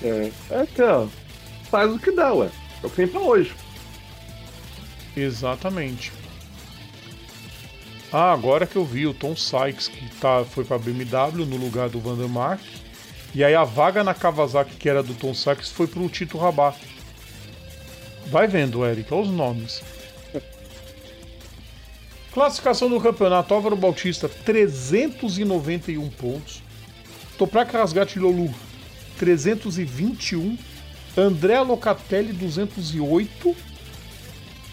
É, ó, faz o que dá, ué. É o que tem pra hoje. Exatamente. Ah, agora que eu vi o Tom Sykes, que tá, foi pra BMW no lugar do Vandermark. E aí a vaga na Kawasaki, que era do Tom Sykes, foi pro Tito Rabat. Vai vendo, Eric, olha os nomes. (laughs) Classificação do campeonato: Álvaro Bautista, 391 pontos. Toprak Rasgati Lolu, 321. André Locatelli, 208.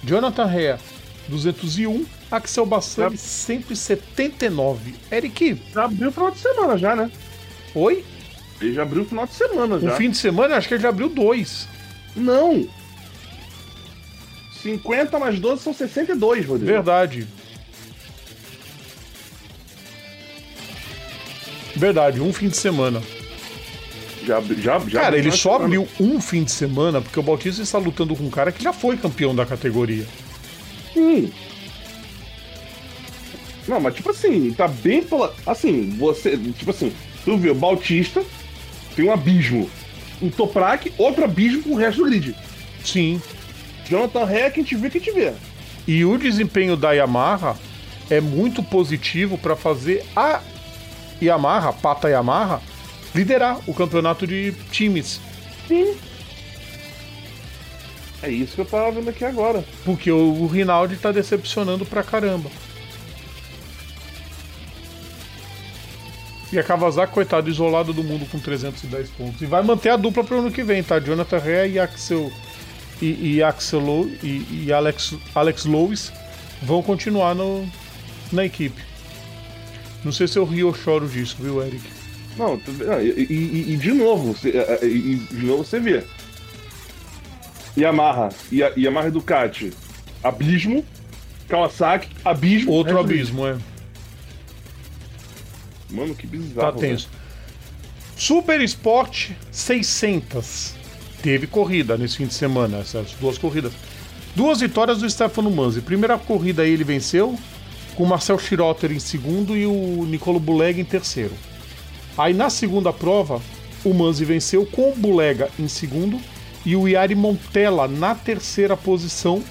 Jonathan Rea, 201. Axel Bassani, 179. Eric, Já abriu o final de semana já, né? oi? Ele já abriu o final de semana já. fim de semana, acho que ele já abriu dois. Não! 50 mais 12 são 62, Rodrigo. Verdade. Verdade, um fim de semana. Já, já, já Cara, ele já- só abriu um fim de semana porque o Bautista está lutando com um cara que já foi campeão da categoria. Sim. Não, mas tipo assim, tá bem pela. Assim, você. Tipo assim, tu vê o Bautista, tem um abismo. O Toprak, outro abismo com o resto do grid. Sim. Jonathan Ré, quem te vê, quem te vê. E o desempenho da Yamaha é muito positivo para fazer a Yamaha, Pata Yamaha, liderar o campeonato de times. Sim. É isso que eu tava vendo aqui agora. Porque o, o Rinaldi tá decepcionando pra caramba. E a Kawasaki, coitado, isolado do mundo com 310 pontos. E vai manter a dupla pro ano que vem, tá? Jonathan Rea e Axel. E, e Axel Low, e, e Alex, Alex Lois vão continuar no, na equipe. Não sei se eu rio ou choro disso, viu, Eric? Não, não, e, e- e- de novo, você, é, é, e de novo você vê. Yamaha, Ya- Yamaha Ducati, abismo. Kawasaki, abismo. Outro resto do abismo, é. Mano, que Tá bizarro. tenso. Super Sport 600. Teve corrida nesse fim de semana, essas duas corridas. Duas vitórias do Stefano Manzi. Primeira corrida ele venceu, com o Marcel Schrotter em segundo e o Nicolo Bulega em terceiro. Aí na segunda prova, o Manzi venceu com o Bulega em segundo e o Yari Montella na terceira posição.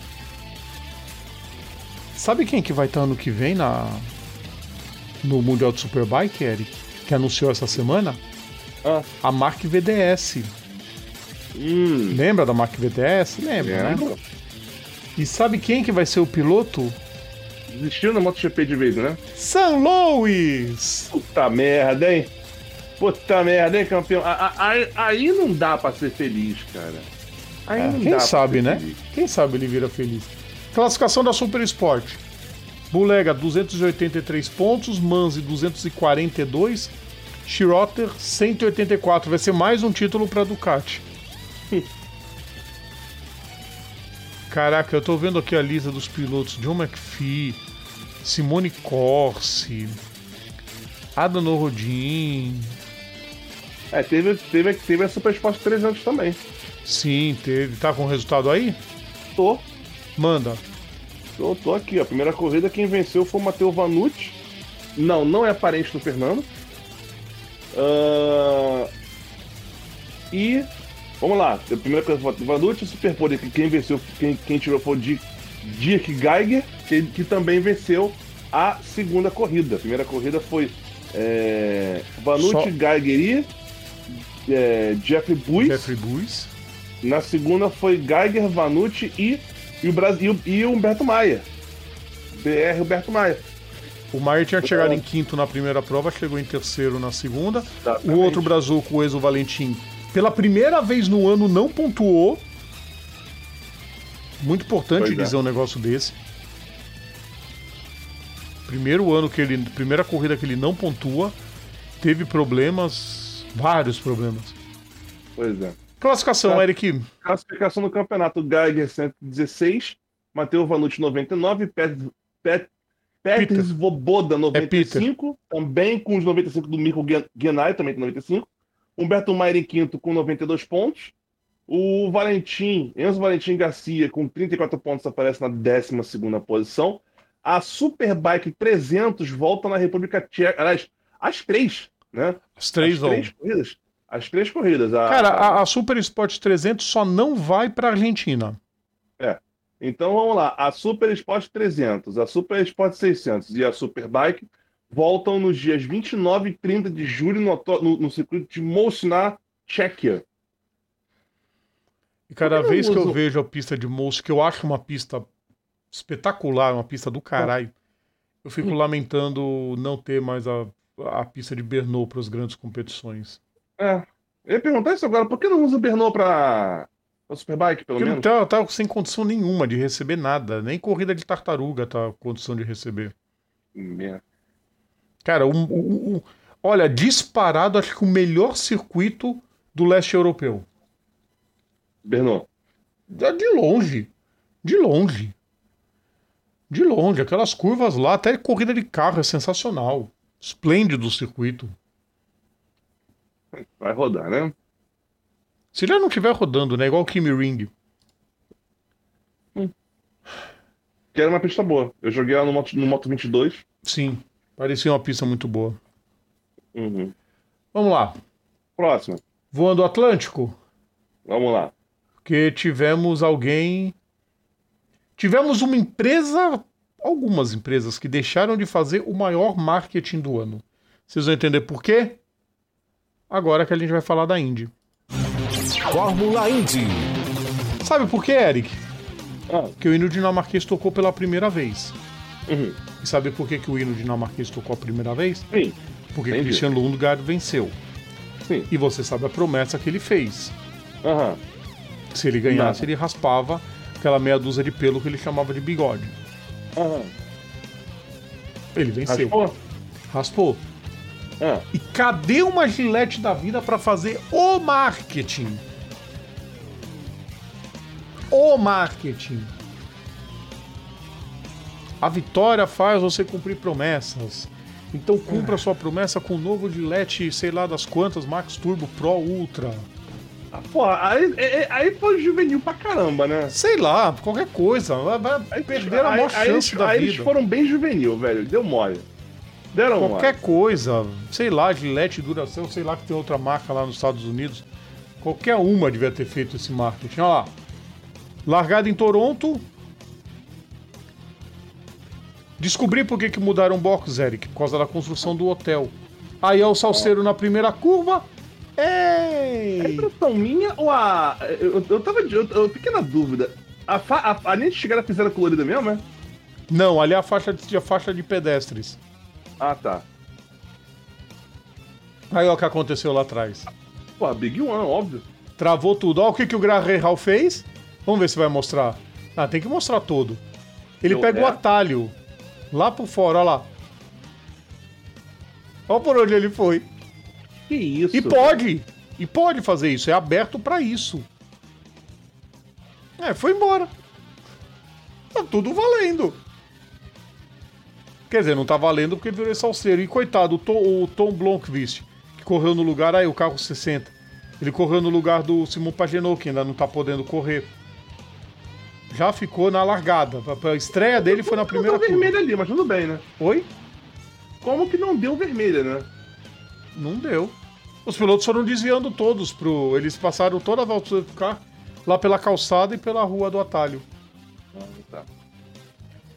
Sabe quem que vai estar ano que vem na no Mundial de Superbike, Eric? Que anunciou essa semana? Ah. A Mark VDS. Hum, Lembra da Mark VDS? Lembra, né? lembra? E sabe quem que vai ser o piloto? Desistiu na MotoGP de vez, né? San Louis! Puta merda, hein? Puta merda, hein, campeão? Aí, aí não dá pra ser feliz, cara. Aí É, não dá quem pra sabe, né? feliz. Quem sabe ele vira feliz. Classificação da Super Sport. Bulega 283 pontos, Manzi 242, Schrotter 184. Vai ser mais um título para Ducati. (laughs) Caraca, eu tô vendo aqui a lista dos pilotos: John McPhee, Simone Corsi, Adano Rodin. É, teve, teve, teve a Super Sport 300 também. Sim, teve. Tá com o resultado aí? Tô, Manda. tô, tô aqui, ó. Primeira corrida, quem venceu foi o Matteo Vanucci. Não, não é parente do Fernando. Ah, E, vamos lá. A primeira coisa Vanucci, que quem venceu, quem, quem tirou foi o Di- Dirk Geiger, que, que também venceu a segunda corrida. A primeira corrida foi é, Vanucci, Só- Geiger e é, Jeffrey Buick. Jeffrey Buis. Na segunda foi Geiger, Vanucci e, e, o, Brasil, e o Humberto Maia. BR Humberto Maia. O Maier tinha chegado em quinto na primeira prova, chegou em terceiro na segunda. O Exatamente. outro brazuco, o Enzo Valentim, pela primeira vez no ano não pontuou. Muito importante Pois é. dizer um negócio desse. Primeiro ano que ele. Primeira corrida que ele não pontua. Teve problemas. Vários problemas. Pois é. Classificação, Tá. Eric. Classificação do campeonato: Geiger 116, Matheus Vanucci 99, Pet, Pet, Petr Svoboda 95, também com os 95 do Mirko Gen- Genai, também tem 95. Humberto Maia em quinto com 92 pontos. O Valentim, Enzo Valentim Garcia, com 34 pontos, aparece na 12 posição. A Superbike 300 volta na República Tcheca. Aliás, as três, né? As três as três corridas. As três corridas. A- Cara, a, a Super Sport 300 só não vai pra Argentina. Então vamos lá. A Super Sport 300, a Super Sport 600 e a Superbike voltam nos dias 29 e 30 de julho no, no- no circuito de Most na Tchequia. E cada não vez que eu vejo a pista de Most, que eu acho uma pista espetacular, uma pista do caralho, eu fico lamentando não ter mais a, a pista de Bernou para as grandes competições. É. Eu ia perguntar isso agora, por que não usa o Bernot para a Superbike, pelo Porque menos? tá, tá sem condição nenhuma de receber nada, nem corrida de tartaruga tá com condição de receber. Merda. Cara, um- um- um- olha, disparado, acho que o melhor circuito do leste europeu. Bernot. De de longe. De longe. De longe. Aquelas curvas lá, até corrida de carro é sensacional. Esplêndido o circuito. Vai rodar, né? Se ele não estiver rodando, né? Igual o Kimi Ring. Que era uma pista boa. Eu joguei ela no Moto, no Moto 22. Sim, parecia uma pista muito boa. Uhum. Vamos lá. Próxima. Voando Atlântico, Vamos lá. que tivemos alguém. Tivemos uma empresa, algumas empresas que deixaram de fazer o maior marketing do ano. Vocês vão entender por quê? Agora que a gente vai falar da Indy. Fórmula Indy. Sabe por quê, Eric? Ah, Que o hino dinamarquês tocou pela primeira vez. uhum. E sabe por que, que o hino dinamarquês tocou a primeira vez? Sim, Porque Entendi. Christian Lundgaard venceu. sim. E você sabe a promessa que ele fez. Aham. Se ele ganhasse, Nada. ele raspava aquela meia dúzia de pelo que ele chamava de bigode. Aham. Ele venceu. Raspou? Raspou. Ah, E cadê uma gilete da vida pra fazer o marketing? O marketing. A vitória faz você cumprir promessas. Então cumpra sua promessa com o novo Gillette, sei lá das quantas, Max Turbo Pro Ultra. Pô, aí, aí, aí foi juvenil pra caramba, né? Sei lá, qualquer coisa. Vai, vai perder a maior aí, chance aí, da aí vida. eles foram bem juvenil, velho. Deu mole. Deram Qualquer mole. coisa, sei lá, Gillette, Duracell, sei lá que tem outra marca lá nos Estados Unidos. Qualquer uma devia ter feito esse marketing. Olha lá. Largada em Toronto. Descobri por que, que mudaram o box, Eric, por causa da construção do hotel. Aí é o salseiro na primeira curva. É Ei! impressão minha ou a. Eu, eu tava. de- Eu, eu fiquei na dúvida. A, fa... a, a linha de chegada fizeram colorida mesmo, é? Não, ali é a faixa de, a faixa de pedestres. Ah, tá. Aí olha o que aconteceu lá atrás. Pô, a Big One, óbvio. Travou tudo. Olha o que, que o Graham Hall fez. Vamos ver se vai mostrar. Ah, tem que mostrar todo. Ele Eu- pega o é? atalho. Lá por fora, olha lá. Olha por onde ele foi. Que isso? E pode. E pode fazer isso. É aberto pra isso. É, foi embora. Tá tudo valendo. Quer dizer, não tá valendo porque virou salseiro. E coitado, o Tom, o Tom Blomqvist, que correu no lugar, aí o carro 60. Ele correu no lugar do Simon Pagenaud, que ainda não tá podendo correr. Já ficou na largada. A- A estreia dele foi na Não primeira deu curva. vermelha ali, mas tudo bem, né? Oi? Como que não deu vermelha, né? Não deu. Os pilotos foram desviando todos pro. Eles passaram toda a volta do carro lá pela calçada e pela rua do atalho.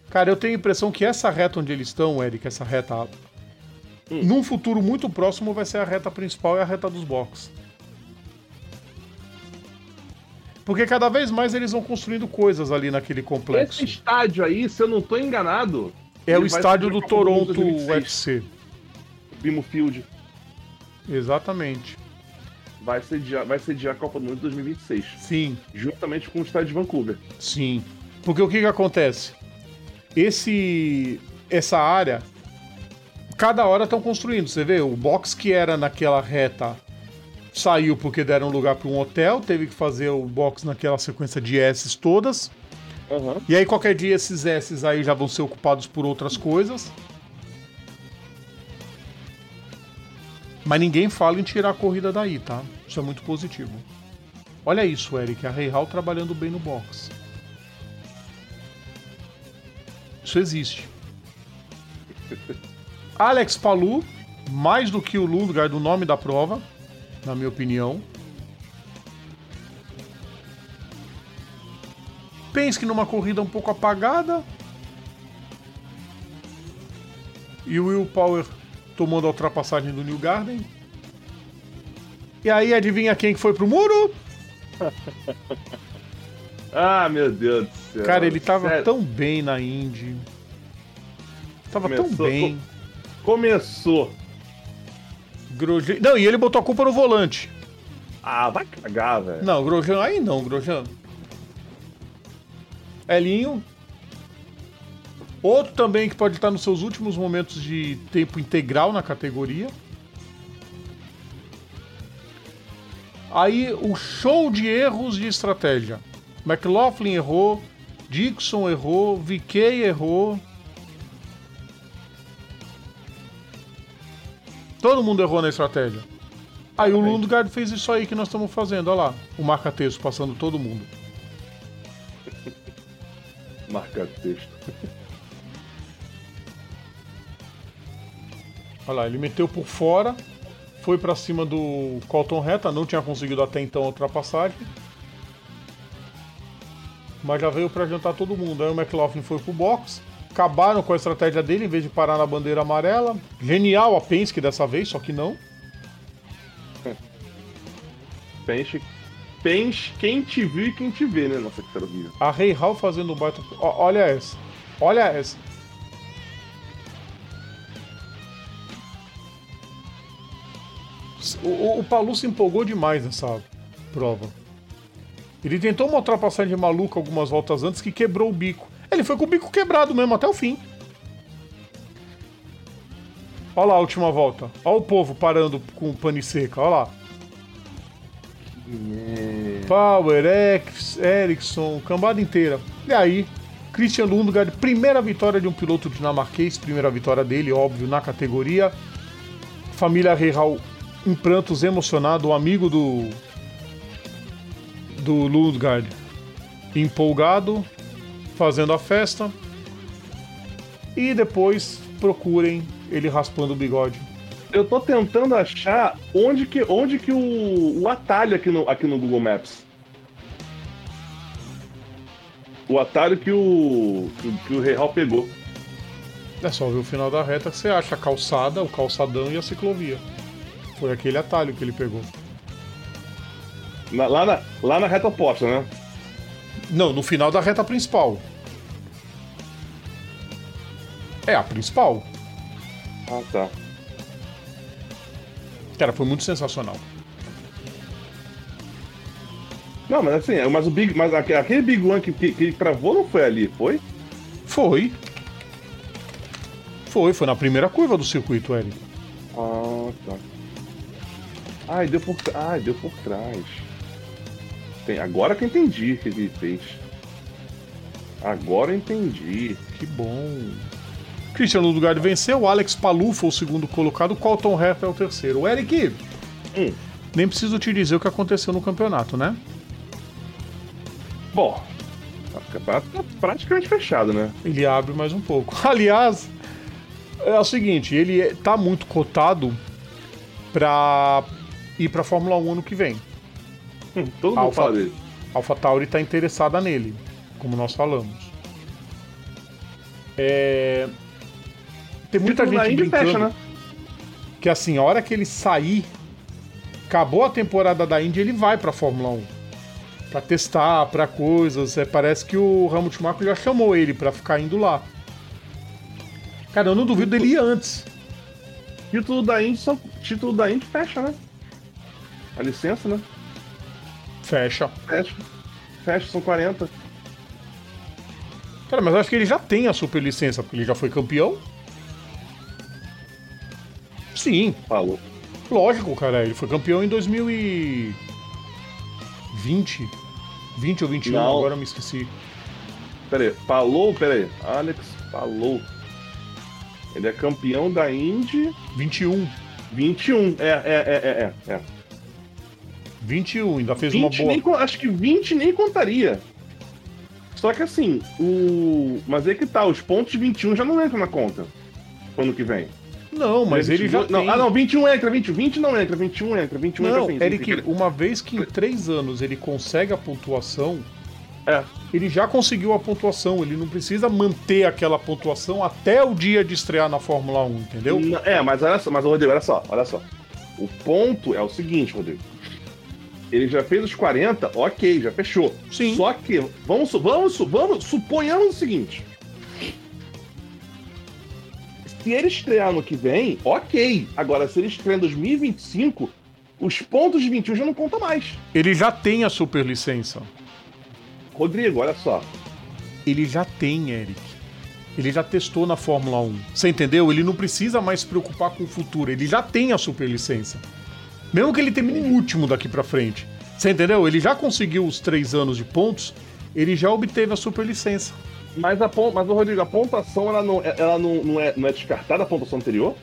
Cara, eu tenho a impressão que essa reta onde eles estão, Eric, essa reta. Num futuro muito próximo vai ser a reta principal e a reta dos boxes. Porque cada vez mais eles vão construindo coisas ali naquele complexo. Esse estádio aí, se eu não tô enganado. É o estádio do Toronto 2026. UFC. Bimo Field. Exatamente. Vai sediar, vai sediar a Copa do Mundo 2026. Sim. Juntamente com o estádio de Vancouver. Sim. Porque o que que acontece? Esse essa área cada hora estão construindo, você vê, o box que era naquela reta saiu porque deram lugar para um hotel, teve que fazer o box naquela sequência de S's todas. Aham. E aí qualquer dia esses S's aí já vão ser ocupados por outras coisas. Mas ninguém fala em tirar a corrida daí, tá? Isso é muito positivo. Olha isso, Eric, a Rei Hall trabalhando bem no box. Isso existe. (laughs) Alex Palu, mais do que o Lundgaard do nome da prova, na minha opinião. Penske numa corrida um pouco apagada. E o Will Power tomando a ultrapassagem do New Garden. E aí, adivinha quem que foi pro muro? (laughs) Ah, meu Deus do céu. Cara, ele tava Sério, tão bem na Indy. Tava tão Começou bem. Começou. Grosjean... Não, e ele botou a culpa no volante. Ah, vai cagar, velho. Não, Grosjean, aí não, Grosjean. Elinho. Outro também que pode estar nos seus últimos momentos de tempo integral na categoria. Aí o show de erros de estratégia. McLaughlin errou, Dixon errou, VK errou. Todo mundo errou na estratégia. Aí o Lundgaard fez isso aí que nós estamos fazendo, olha lá. O marca-texto passando todo mundo. (laughs) Marca Olha lá, ele meteu por fora, foi pra cima do Colton Reta, não tinha conseguido até então a ultrapassagem. Mas já veio pra jantar todo mundo. Aí o McLaughlin foi pro box, acabaram com a estratégia dele em vez de parar na bandeira amarela. Genial a Penske dessa vez, só que não. (laughs) Pense, pense quem te viu e quem te vê, né, nossa querida A Rei Hall fazendo um baita. Olha essa. Olha essa. O, o, o Palu se empolgou demais nessa prova. Ele tentou uma ultrapassagem maluca algumas voltas antes que quebrou o bico. Ele foi com o bico quebrado mesmo até o fim. Olha lá a última volta. Olha o povo parando com pane seca. Olha lá. Power, X, Ericsson, cambada inteira. E aí, Christian Lundgaard, primeira vitória de um piloto dinamarquês, primeira vitória dele, óbvio, na categoria. Família Real em prantos, emocionado, o amigo do do Lundgaard empolgado, fazendo a festa. E depois procurem ele raspando o bigode. Eu tô tentando achar onde que, onde que o, o atalho aqui no, aqui no Google Maps. O atalho que o, que, que o Real pegou. É só ver o final da reta que você acha a calçada, o calçadão e a ciclovia. Foi aquele atalho que ele pegou. Na- lá, na, lá na reta oposta, né? Não, no final da reta principal. É a principal. Ah, tá. Cara, foi muito sensacional. Não, mas assim, mas o Big. Mas aque- aquele Big One que, que, que travou não foi ali, foi? Foi. Foi, foi na primeira curva do circuito, Eric. Ah, tá. Ai, deu por, ai, deu por trás. Tem, agora que eu entendi o que ele fez. Agora eu entendi. Que bom. Christian Lundgaard venceu, Alex Palu foi o segundo colocado, Colton Herta é o terceiro. Eric, Hum. nem preciso te dizer o que aconteceu no campeonato, né? Bom, o campeonato tá praticamente fechado, né? Ele abre mais um pouco. (laughs) Aliás, é o seguinte, ele é- tá muito cotado pra ir pra Fórmula 1 ano que vem. Hum, todo mundo Alfa- fala dele. AlphaTauri tá interessada nele, como nós falamos. É... Tem muita gente brincando fecha, né? que assim, a hora que ele sair, acabou a temporada da Indy, ele vai pra Fórmula 1. Pra testar, pra coisas. É, parece que o Helmut Marko já chamou ele pra ficar indo lá. Cara, eu não duvido dele ir antes. Título da Indy, só, título da Indy fecha, né? A licença, né? Fecha. Fecha. Fecha, são 40. Cara, mas eu acho que ele já tem a superlicença, porque ele já foi campeão. Sim, Falou. lógico, cara. Ele foi campeão em 2020. 20 ou 21, Não. agora eu me esqueci. Pera aí, falou, pera aí. Alex falou. Ele é campeão da Indy 21. 21. É, é, é, é, é. é. 21, ainda fez uma 20 boa. nem, acho que 20 nem contaria. Só que assim, o. Mas aí que tá, os pontos de 21 já não entram na conta. Ano que vem. Não, mas ele já não, tem. Ah, não, 21 entra, 20, 20 não entra, 21 entra, 21 Não, entra sim, Eric, sim. uma vez que em três anos ele consegue a pontuação, É. ele já conseguiu a pontuação. Ele não precisa manter aquela pontuação até o dia de estrear na Fórmula 1, entendeu? Não, É, mas olha só, mas Rodrigo, olha só, olha só. O ponto é o seguinte, Rodrigo. Ele já fez os 40, ok, já fechou. Sim. Só que, vamos, vamos, vamos, suponhamos o seguinte. Se ele estrear no que vem, ok. Agora, se ele estrear em 2025, os pontos de 21 já não contam mais. Ele já tem a superlicença. Rodrigo, olha só. Ele já tem, Eric. Ele já testou na Fórmula 1. Você entendeu? Ele não precisa mais se preocupar com o futuro. Ele já tem a superlicença. Mesmo que ele termine em último daqui pra frente. Você entendeu? Ele já conseguiu os três anos de pontos. Ele já obteve a superlicença. Mas, a, mas Rodrigo, a pontuação ela, não, ela não, não, é, não é descartada a pontuação anterior?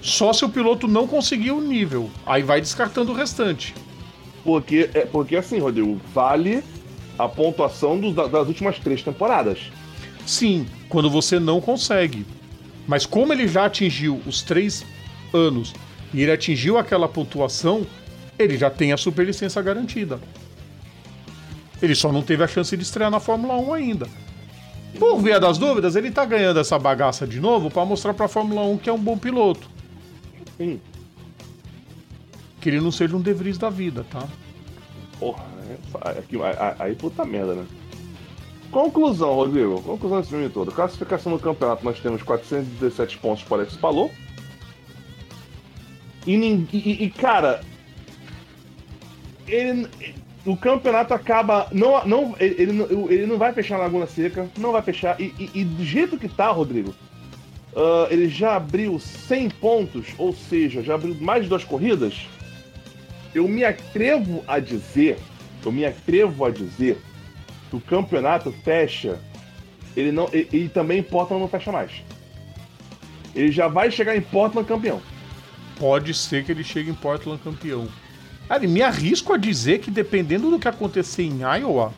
Só se o piloto não conseguir o nível. Aí vai descartando o restante. Porque, é, porque assim, Rodrigo, vale a pontuação da- das últimas três temporadas. Sim, quando você não consegue. Mas como ele já atingiu os três anos e ele atingiu aquela pontuação, ele já tem a superlicença garantida. Ele só não teve a chance de estrear na Fórmula 1 ainda. Por via das dúvidas, ele tá ganhando essa bagaça de novo para mostrar pra Fórmula 1 que é um bom piloto. Sim. Que ele não seja um De Vries da vida, tá? Porra, é, aqui, aí, puta merda, né? Conclusão, Rodrigo. Conclusão desse filme todo. Classificação no campeonato, nós temos 417 pontos para Alex Palou. E, e- e- cara, ele, o campeonato acaba. Não, não, ele, ele ele não vai fechar a Laguna Seca, não vai fechar. E, e- e do jeito que tá, Rodrigo, ah, ele já abriu 100 pontos, ou seja, já abriu mais de duas corridas. Eu me atrevo a dizer, eu me atrevo a dizer que o campeonato fecha. Ele não, e, e também Portland não fecha mais. Ele já vai chegar em Portland campeão. Pode ser que ele chegue em Portland campeão. Cara, e me arrisco a dizer que dependendo do que acontecer em Iowa,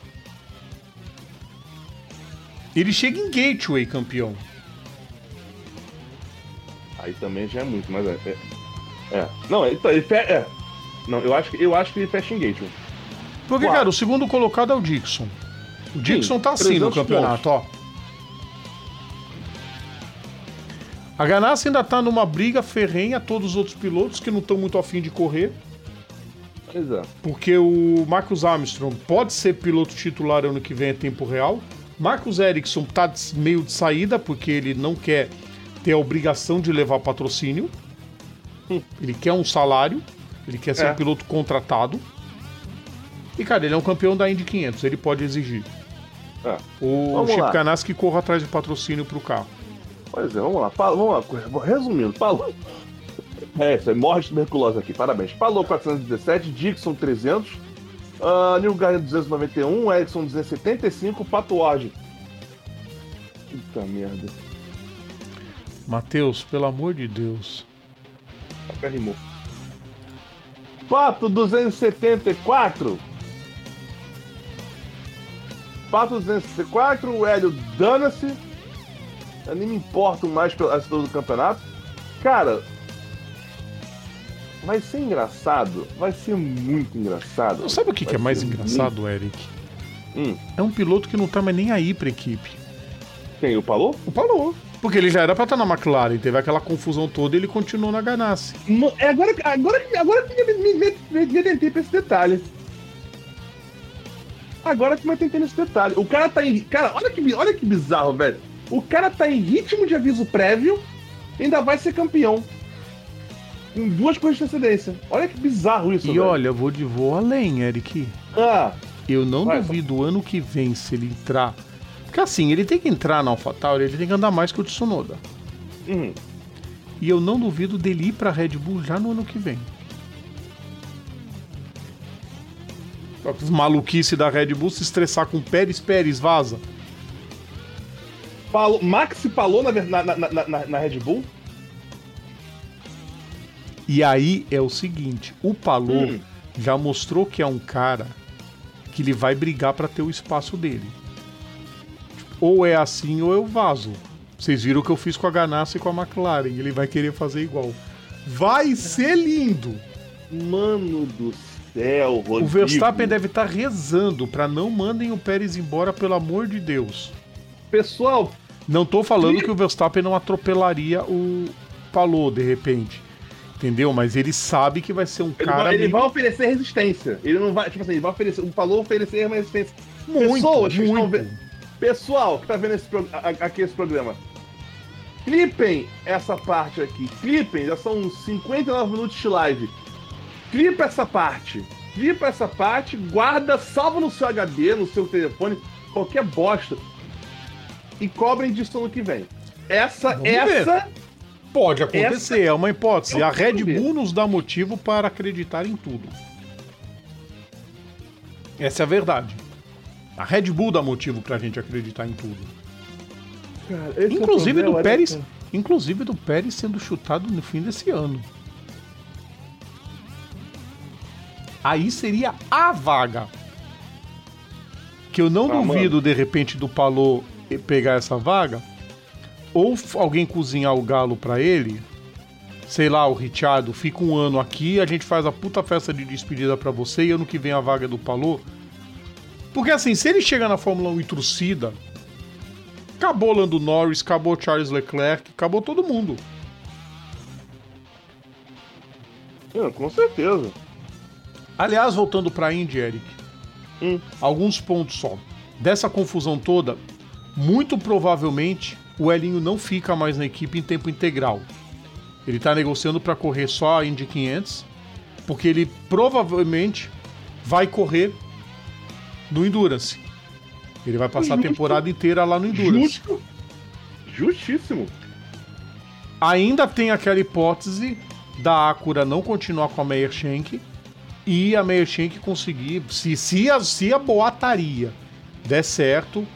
ele chega em Gateway campeão. Aí também já é muito, mas é. É. é. Não, ele, tá- ele fe- é. Não, eu acho, que- eu acho que ele fecha em Gateway. Porque, Quatro. cara, o segundo colocado é o Dixon. O Dixon tá assim no 300 campeonato, ó. A Ganassi ainda tá numa briga ferrenha, todos os outros pilotos que não estão muito afim de correr, é. porque o Marcus Armstrong pode ser piloto titular ano que vem em tempo real. Marcus Ericsson tá de- meio de saída, porque ele não quer ter a obrigação de levar patrocínio. (laughs) Ele quer um salário, ele quer ser É. um piloto contratado. E, cara, ele é um campeão da Indy 500, ele pode exigir. É. O Vamos Chip. Ganassi que corra atrás de patrocínio pro carro. Pois é, vamos lá. Vamos lá. Resumindo, Palou. É, isso aí, morre de tuberculose aqui, parabéns. Palou 417, Dixon 300, uh, Neil Garrett 291, Erickson 275, Pato Ward. Puta merda. Matheus, pelo amor de Deus. Até rimou. Pato 274. Pato 274, o Hélio dana-se. Eu nem me importo mais pela situação do campeonato. Cara, vai ser engraçado. Vai ser muito engraçado. Não sabe o que, que é mais engraçado, Eric? Hum. É um piloto que não tá mais nem aí pra equipe. muito- Quem? O Palou? O Palou. Porque ele já era pra estar na McLaren, teve aquela confusão toda e ele continuou na Ganassi. No- é agora, agora, agora que me, me, me, me, atentei pra esse detalhe. Agora que me atentei nesse detalhe. O cara tá em. Cara, olha que, olha que bizarro, velho. O cara tá em ritmo de aviso prévio ainda vai ser campeão. Com duas coisas de antecedência. Olha que bizarro isso, E velho. olha, vou de voo além, Eric. Ah, Eu não Vai, duvido ano que vem se ele entrar. Porque assim, ele tem que entrar na AlphaTauri, ele tem que andar mais que o Tsunoda. hum, E eu não duvido dele ir pra Red Bull já no ano que vem. Os maluquice da Red Bull se estressar com Pérez, Pérez, vaza. Maxi Palou na, na, na, na, Red Bull? E aí é o seguinte, o Palou Hum. já mostrou que é um cara que ele vai brigar pra ter o espaço dele. Ou é assim ou eu vazo. Vocês viram o que eu fiz com a Ganassi e com a McLaren, ele vai querer fazer igual. Vai ser lindo. Mano do céu, Rodrigo. O Verstappen deve estar rezando pra não mandem o Pérez embora, pelo amor de Deus. Pessoal, Não tô falando que o Verstappen não atropelaria o Palou de repente. Entendeu? Mas ele sabe que vai ser um ele, cara vai, ele meio- vai oferecer resistência. Ele não vai, tipo assim, ele vai oferecer. O Palou oferecer uma resistência. muito, pessoas que estão muito. Pessoal que tá vendo esse, pro- aqui esse programa, clipem essa parte aqui. Clipem, já são uns 59 minutos de live. Clipa essa parte. Clipa essa parte, guarda, salva no seu HD, no seu telefone, qualquer bosta. E cobrem disso ano que vem. Essa, Vamos essa. Pode acontecer, é uma hipótese. eu A Red ver. Bull nos dá motivo para acreditar em tudo. Essa é a verdade. A Red Bull dá motivo pra gente acreditar em tudo. cara. Esse é Inclusive do Pérez, inclusive do Pérez sendo chutado no fim desse ano. Aí seria a vaga. Que eu não Ah, duvido de repente do Palô pegar essa vaga, ou alguém cozinhar o galo pra ele, sei lá, o Richardo fica um ano aqui, a gente faz a puta festa de despedida pra você e ano que vem a vaga é do Palô. Porque assim, se ele chega na Fórmula 1 e trucida, acabou Lando Norris, acabou Charles Leclerc, acabou todo mundo. Não, com certeza. Aliás, voltando pra Indy, Eric, Hum. alguns pontos só. Dessa confusão toda, muito provavelmente o Elinho não fica mais na equipe em tempo integral. Ele tá negociando pra correr só a Indy 500, porque ele provavelmente vai correr no Endurance. Ele vai passar a Justo. temporada inteira lá no Endurance. Justo. Justíssimo. Ainda tem aquela hipótese da Acura não continuar com a Meyer Shank e a Meyer Shank conseguir, se, se, a, se a boataria der certo,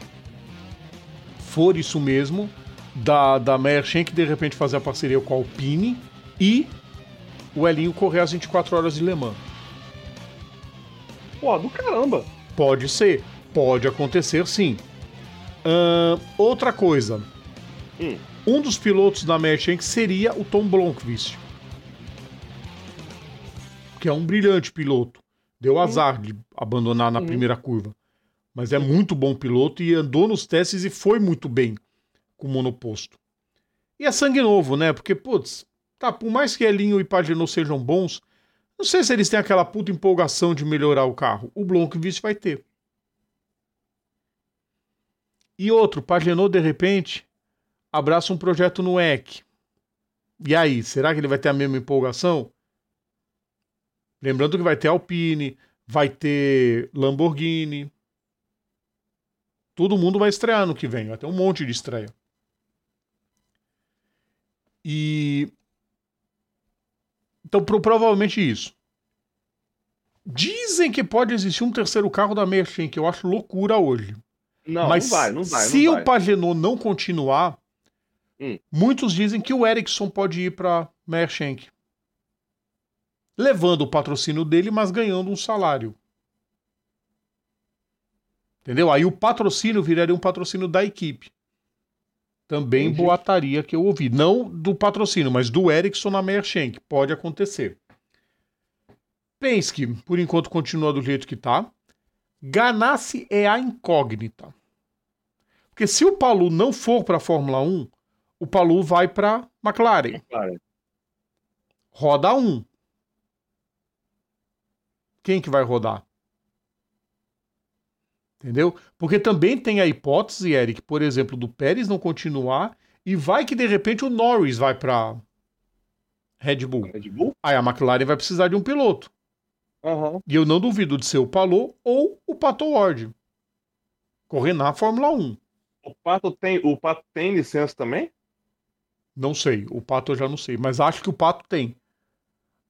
for isso mesmo, da, da Meyer Shank de repente fazer a parceria com a Alpine e o Elinho correr às 24 horas de Le Mans. Pô, do caramba. Pode ser, pode acontecer sim. Ahn, outra coisa, Hum. um dos pilotos da Merchant seria o Tom Blomqvist. Que é um brilhante piloto. Deu azar de abandonar na primeira curva. Mas é muito bom piloto e andou nos testes e foi muito bem com o monoposto. E é sangue novo, né? Porque, putz, tá, por mais que Elinho e Pagenot sejam bons, não sei se eles têm aquela puta empolgação de melhorar o carro. O Blomqvist vai ter. E outro, Pagenot, de repente, abraça um projeto no EC. E aí, será que ele vai ter a mesma empolgação? Lembrando que vai ter Alpine, vai ter Lamborghini. Todo mundo vai estrear no que vem, vai ter um monte de estreia. E. Então, pro- provavelmente isso. Dizem que pode existir um terceiro carro da Merchant, que eu acho loucura hoje. Não, Mas não vai, não vai. se não o vai. Pagenot não continuar, Hum. muitos dizem que o Ericsson pode ir para Mershank. Levando o patrocínio dele, mas ganhando um salário. Entendeu? Aí o patrocínio viraria um patrocínio da equipe. Também Entendi. boataria que eu ouvi. Não do patrocínio, mas do Ericsson na Mershank. Pode acontecer. Penske, por enquanto, continua do jeito que tá. Ganassi é a incógnita. Porque se o Palu não for para a Fórmula 1, o Palu vai para McLaren. Cara, Roda 1. Quem que vai rodar? Entendeu? Porque também tem a hipótese, Eric, por exemplo, do Pérez não continuar e vai que de repente o Norris vai para Red Bull. Red Bull? Aí a McLaren vai precisar de um piloto. Aham. E eu não duvido de ser o Palou ou o Pato Ward. Correr na Fórmula 1. O Pato tem, o Pato tem licença também? Não sei. O Pato eu já não sei. Mas acho que o Pato tem.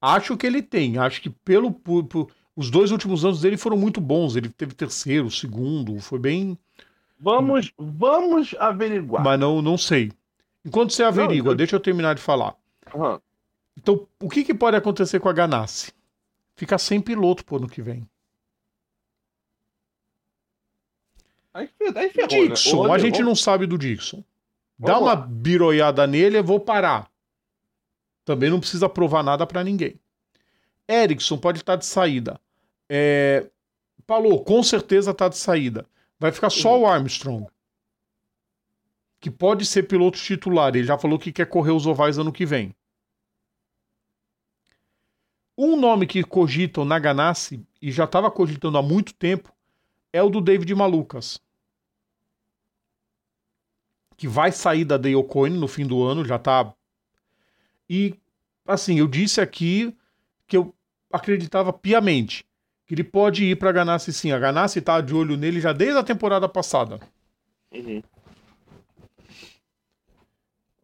Acho que ele tem. Acho que pelo. por- por- os dois últimos anos dele foram muito bons. Ele teve terceiro, segundo. Foi bem. Vamos, vamos averiguar. Mas não, não sei. Enquanto você averigua, eu- deixa eu terminar de falar. Aham. Então, o que, que pode acontecer com a Ganassi? Ficar sem piloto pro ano que vem. Aí, aí ferrou, né? Dixon, Ô, a gente não sabe do Dixon. Dá uma biroiada nele, eu vou parar. Também não precisa provar nada pra ninguém. Erickson pode estar de saída. É... Falou, com certeza tá de saída. Vai ficar só o Armstrong. Que pode ser piloto titular. Ele já falou que quer correr os ovais ano que vem. Um nome que cogitam na Ganassi, e já estava cogitando há muito tempo, é o do David Malucas que vai sair da Dale Coyne no fim do ano, já tá. E, assim, eu disse aqui que eu acreditava piamente que ele pode ir pra Ganassi sim. A Ganassi tá de olho nele já desde a temporada passada. Uhum.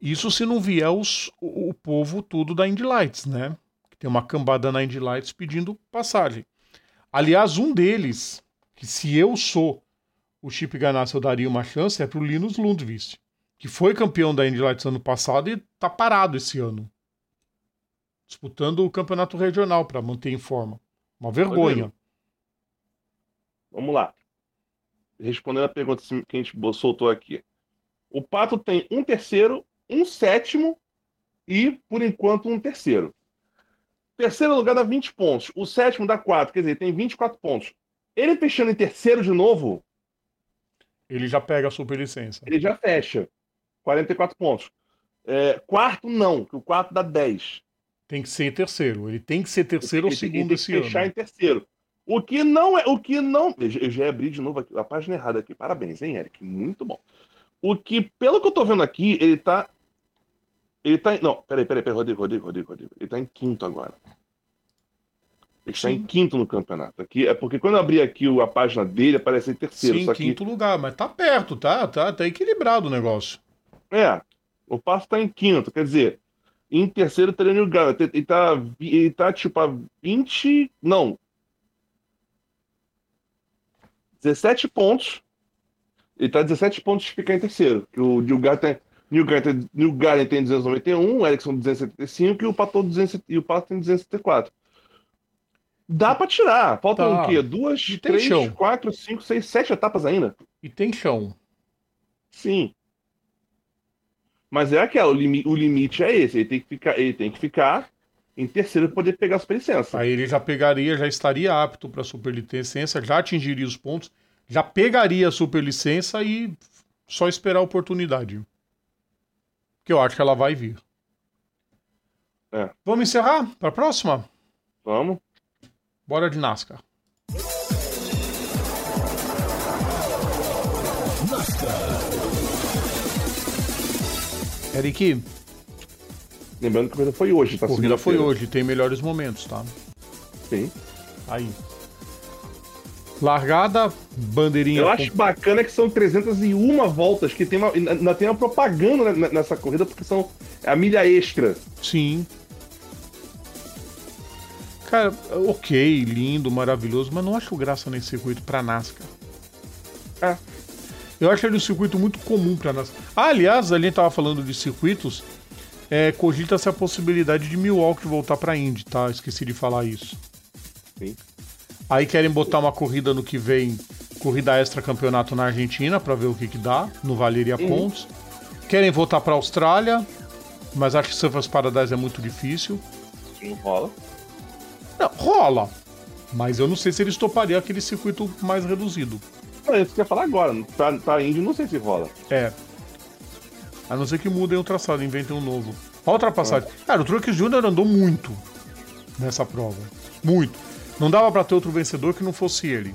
Isso se não vier os, o, o povo tudo da Indy Lights, né? Tem uma cambada na Indy Lights pedindo passagem. Aliás, um deles, que se eu sou o Chip Ganassi eu daria uma chance, é pro Linus Lundqvist. que foi campeão da Indy Lights ano passado e tá parado esse ano. Disputando o campeonato regional para manter em forma. Uma vergonha. Vamos lá. Respondendo a pergunta que a gente soltou aqui. O Pato tem um terceiro, um sétimo e, por enquanto, um terceiro. Terceiro lugar dá 20 pontos. O sétimo dá 4, quer dizer, tem 24 pontos. Ele fechando em terceiro de novo. Ele já pega a superlicença. Ele já fecha. 44 pontos. É, quarto, não, que o quarto dá 10. Tem que ser terceiro. Ele tem que ser terceiro ele, ou segundo ele tem esse que fechar ano. em terceiro. O que não é. O que não. Eu já abri de novo aqui, a página errada aqui. Parabéns, hein, Eric? Muito bom. O que, pelo que eu tô vendo aqui, ele tá. Ele tá em. Não, peraí, peraí, peraí, Rodrigo, Rodrigo, Rodrigo, Rodrigo. Ele tá em quinto agora. Ele está em quinto no campeonato. Aqui, é porque quando eu abri aqui a página dele, aparece em terceiro. Sim, só que, quinto lugar, mas tá perto, tá? Tá, tá equilibrado o negócio. é, o passo tá em quinto. Quer dizer, em terceiro o New Garrett. Ele tá, ele tá tipo a 20. Não. 17 pontos. Ele tá 17 pontos de ficar em terceiro. Que o New Garrett New Garden, New Garden tem 291, o Erickson 275 e o Pato, 200, e o Pato tem 274. Dá pra tirar. Faltam Tá. o quê? Duas, tem três, chão. quatro, cinco, seis, sete etapas ainda? E tem chão. Sim. Mas é aquela, o, limi- o limite é esse. Ele tem que ficar, ele tem que ficar em terceiro para poder pegar a superlicença. Aí ele já pegaria, já estaria apto para superlicença, já atingiria os pontos, já pegaria a superlicença e só esperar a oportunidade. Que eu acho que ela vai vir. É. Vamos encerrar para a próxima? Vamos. Bora de NASCAR. Eric, Lembrando que a corrida foi hoje, tá? a corrida foi hoje, tem melhores momentos, tá? Sim. Aí. Largada, bandeirinha. Eu com- acho bacana que são 301 voltas, que tem uma, ainda tem uma propaganda ne- nessa corrida, porque são a milha extra. Sim. Cara, ok, lindo, maravilhoso, mas não acho graça nesse circuito pra NASCAR. É. Eu acho ele um circuito muito comum pra NASCAR. Ah, aliás, a gente tava falando de circuitos, é, cogita-se a possibilidade de Milwaukee voltar pra Indy, tá? Esqueci de falar isso. Sim. Aí querem botar uma corrida no que vem, corrida extra campeonato na Argentina, pra ver o que que dá, no Valeria Pontos. Querem voltar pra Austrália, mas acho que Surfers Paradise é muito difícil. Não rola. Não, rola. Mas eu não sei se eles topariam aquele circuito mais reduzido. É isso que eu ia falar agora. Pra, pra não sei se rola. É. A não ser que mudem o traçado, inventem um novo. A ultrapassagem. Cara, o Truex Jr. andou muito nessa prova. Muito. Não dava pra ter outro vencedor que não fosse ele.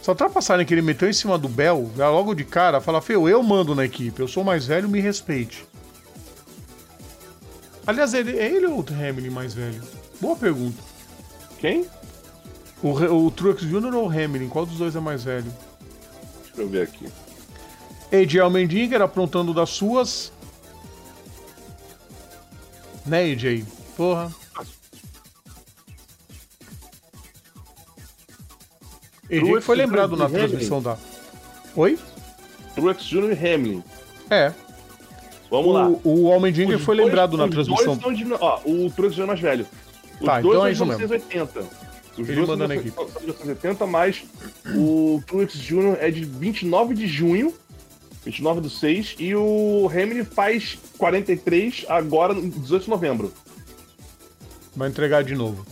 Essa ultrapassagem que ele meteu em cima do Bell, já logo de cara, fala, Feu, eu mando na equipe, eu sou mais velho, me respeite. Aliás, ele, é ele ou o Hamilton mais velho? Boa pergunta. Quem? O, o Truex Jr. ou o Hamilton? Qual dos dois é mais velho? Deixa eu ver aqui. AJ Almendinger aprontando das suas. Né, AJ? Porra. AJ foi lembrado na transmissão da. Oi? Truex Jr. e Hamlin. É. Vamos lá. O, o Almendinger foi dois- lembrado na transmissão. Dois são de, ó, o Truex Jr. é mais velho. Os Tá, dois então são é de isso mesmo. 1980. Os Ele dois manda são na de equipe. são de 1980, mas o Truex Jr. é de 29 de junho, 29 do 6, e o Hamilton faz 43 agora, no 18 de novembro. Vai entregar de novo.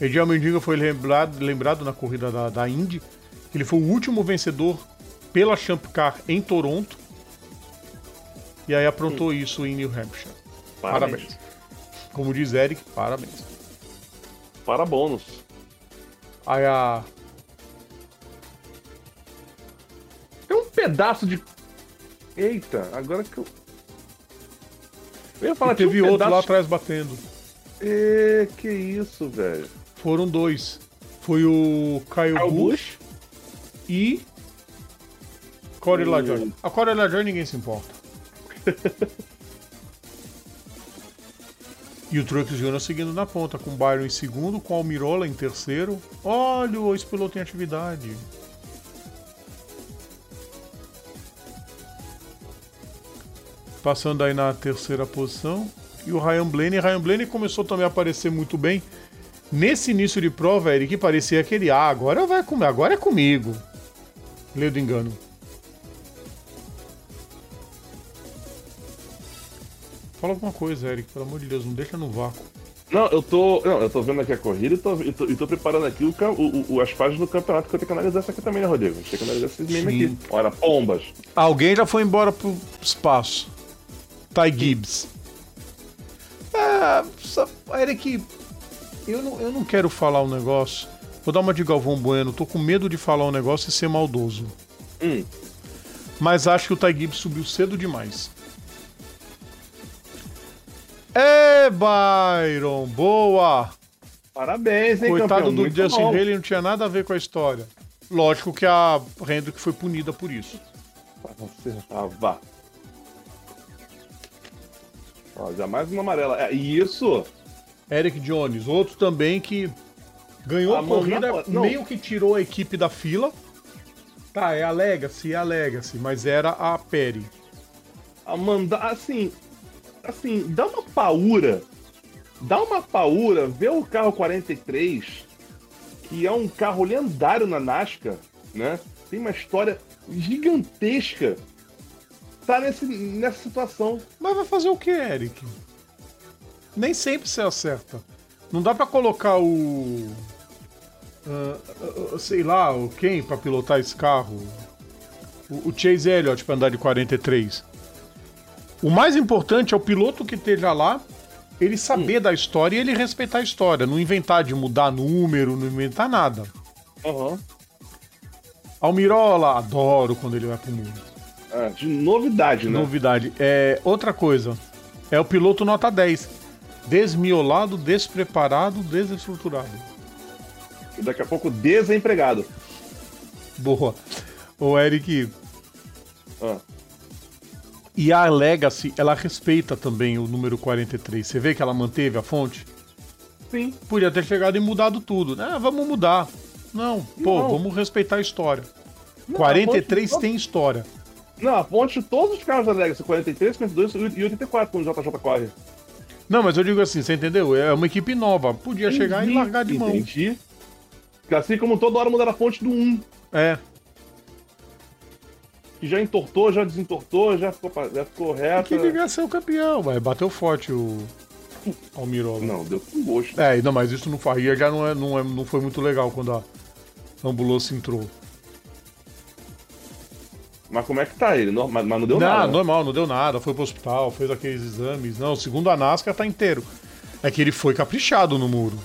AJ Almendinger foi lembrado, lembrado na corrida da, da Indy. que Ele foi o último vencedor pela Champ Car em Toronto. E aí aprontou isso em New Hampshire. Parabéns. Como diz Eric, parabéns. Para bônus. Aí a. Tem um pedaço de. Eita, agora que eu. Eu ia falar teve um outro lá pedaço- atrás batendo. É, que isso, velho. Foram dois. Foi o Kyle Busch, Busch? e Corey O- LaJoy. A Corey LaJoy ninguém se importa. (laughs) e o Truex Jr. seguindo na ponta, com o Byron em segundo, com o Almirola em terceiro. Olha, o ex-piloto em atividade. passando aí na terceira posição. E o Ryan Blaney. Ryan Blaney começou também a aparecer muito bem. Nesse início de prova, Eric, parecia aquele, ah, agora vai comer, agora é comigo. Lê do engano. Fala alguma coisa, Eric, pelo amor de Deus, não deixa no vácuo. Não, eu tô. Não, eu tô vendo aqui a corrida e tô, tô, tô preparando aqui o, o, o- as páginas do campeonato que eu tenho que analisar essa aqui também, né, Rodrigo? A gente tem que analisar esses memes aqui. Ora, pombas. Alguém já foi embora pro espaço. Ty Gibbs. É, só- Eric, eu não, eu não quero falar um negócio. Vou dar uma de Galvão Bueno. Tô com medo de falar um negócio e ser maldoso. Hum. Mas acho que o Ty Gibbs subiu cedo demais. É, Byron, boa! Parabéns, hein, Coitado campeão? do Muito Justin bom. Haley, não tinha nada a ver com a história. Lógico que a Hendrick foi punida por isso. Você tava. Ó, já mais uma amarela. É, isso. Eric Jones, outro também que ganhou a, A corrida, não. meio que tirou a equipe da fila. Tá, é a Legacy, é a Legacy, mas era a Perry. a mandar. Assim. Assim, dá uma paura. Dá uma paura ver o carro 43, que é um carro lendário na NASCAR, né? Tem uma história gigantesca. Tá nesse, nessa situação. Mas vai fazer o que, Eric? Nem sempre você acerta. Não dá pra colocar o. ah, ah, sei lá, o quem pra pilotar esse carro? O, o Chase Elliott pra andar de 43. O mais importante é o piloto que esteja lá, ele saber da história e ele respeitar a história. Não inventar de mudar número, não inventar nada. Aham. Almirola, adoro quando ele vai pro mundo. É, de novidade, né? Novidade. É, outra coisa. É o piloto nota 10. Desmiolado, despreparado, desestruturado. E daqui a pouco desempregado. Boa. Ô, Eric. Ah. E a Legacy, ela respeita também o número 43. Você vê que ela manteve a fonte? Sim. Podia ter chegado e mudado tudo. Ah, vamos mudar. Não, pô, Não. vamos respeitar a história. Não, 43 a fonte- tem história. Não, a ponte de todos os carros da Legacy, 43, 52 e 84, quando o JJ corre. Não, mas eu digo assim, você entendeu? É uma equipe nova. Podia chegar e largar de mão. Entendi. Assim como toda hora mudar a ponte do 1. É. Que já entortou, já desentortou, já ficou, já ficou reto. Que devia ser o campeão, vai. Bateu forte o Almirola. Não, deu com gosto. É, não, mas isso no Farria já não, é, não, é, não foi muito legal quando a ambulância entrou. Mas como é que tá ele? Não, mas, mas não deu não, nada. né? normal, não deu nada. Foi pro hospital, fez aqueles exames. Não, segundo a NASCAR tá inteiro. É que ele foi caprichado no muro.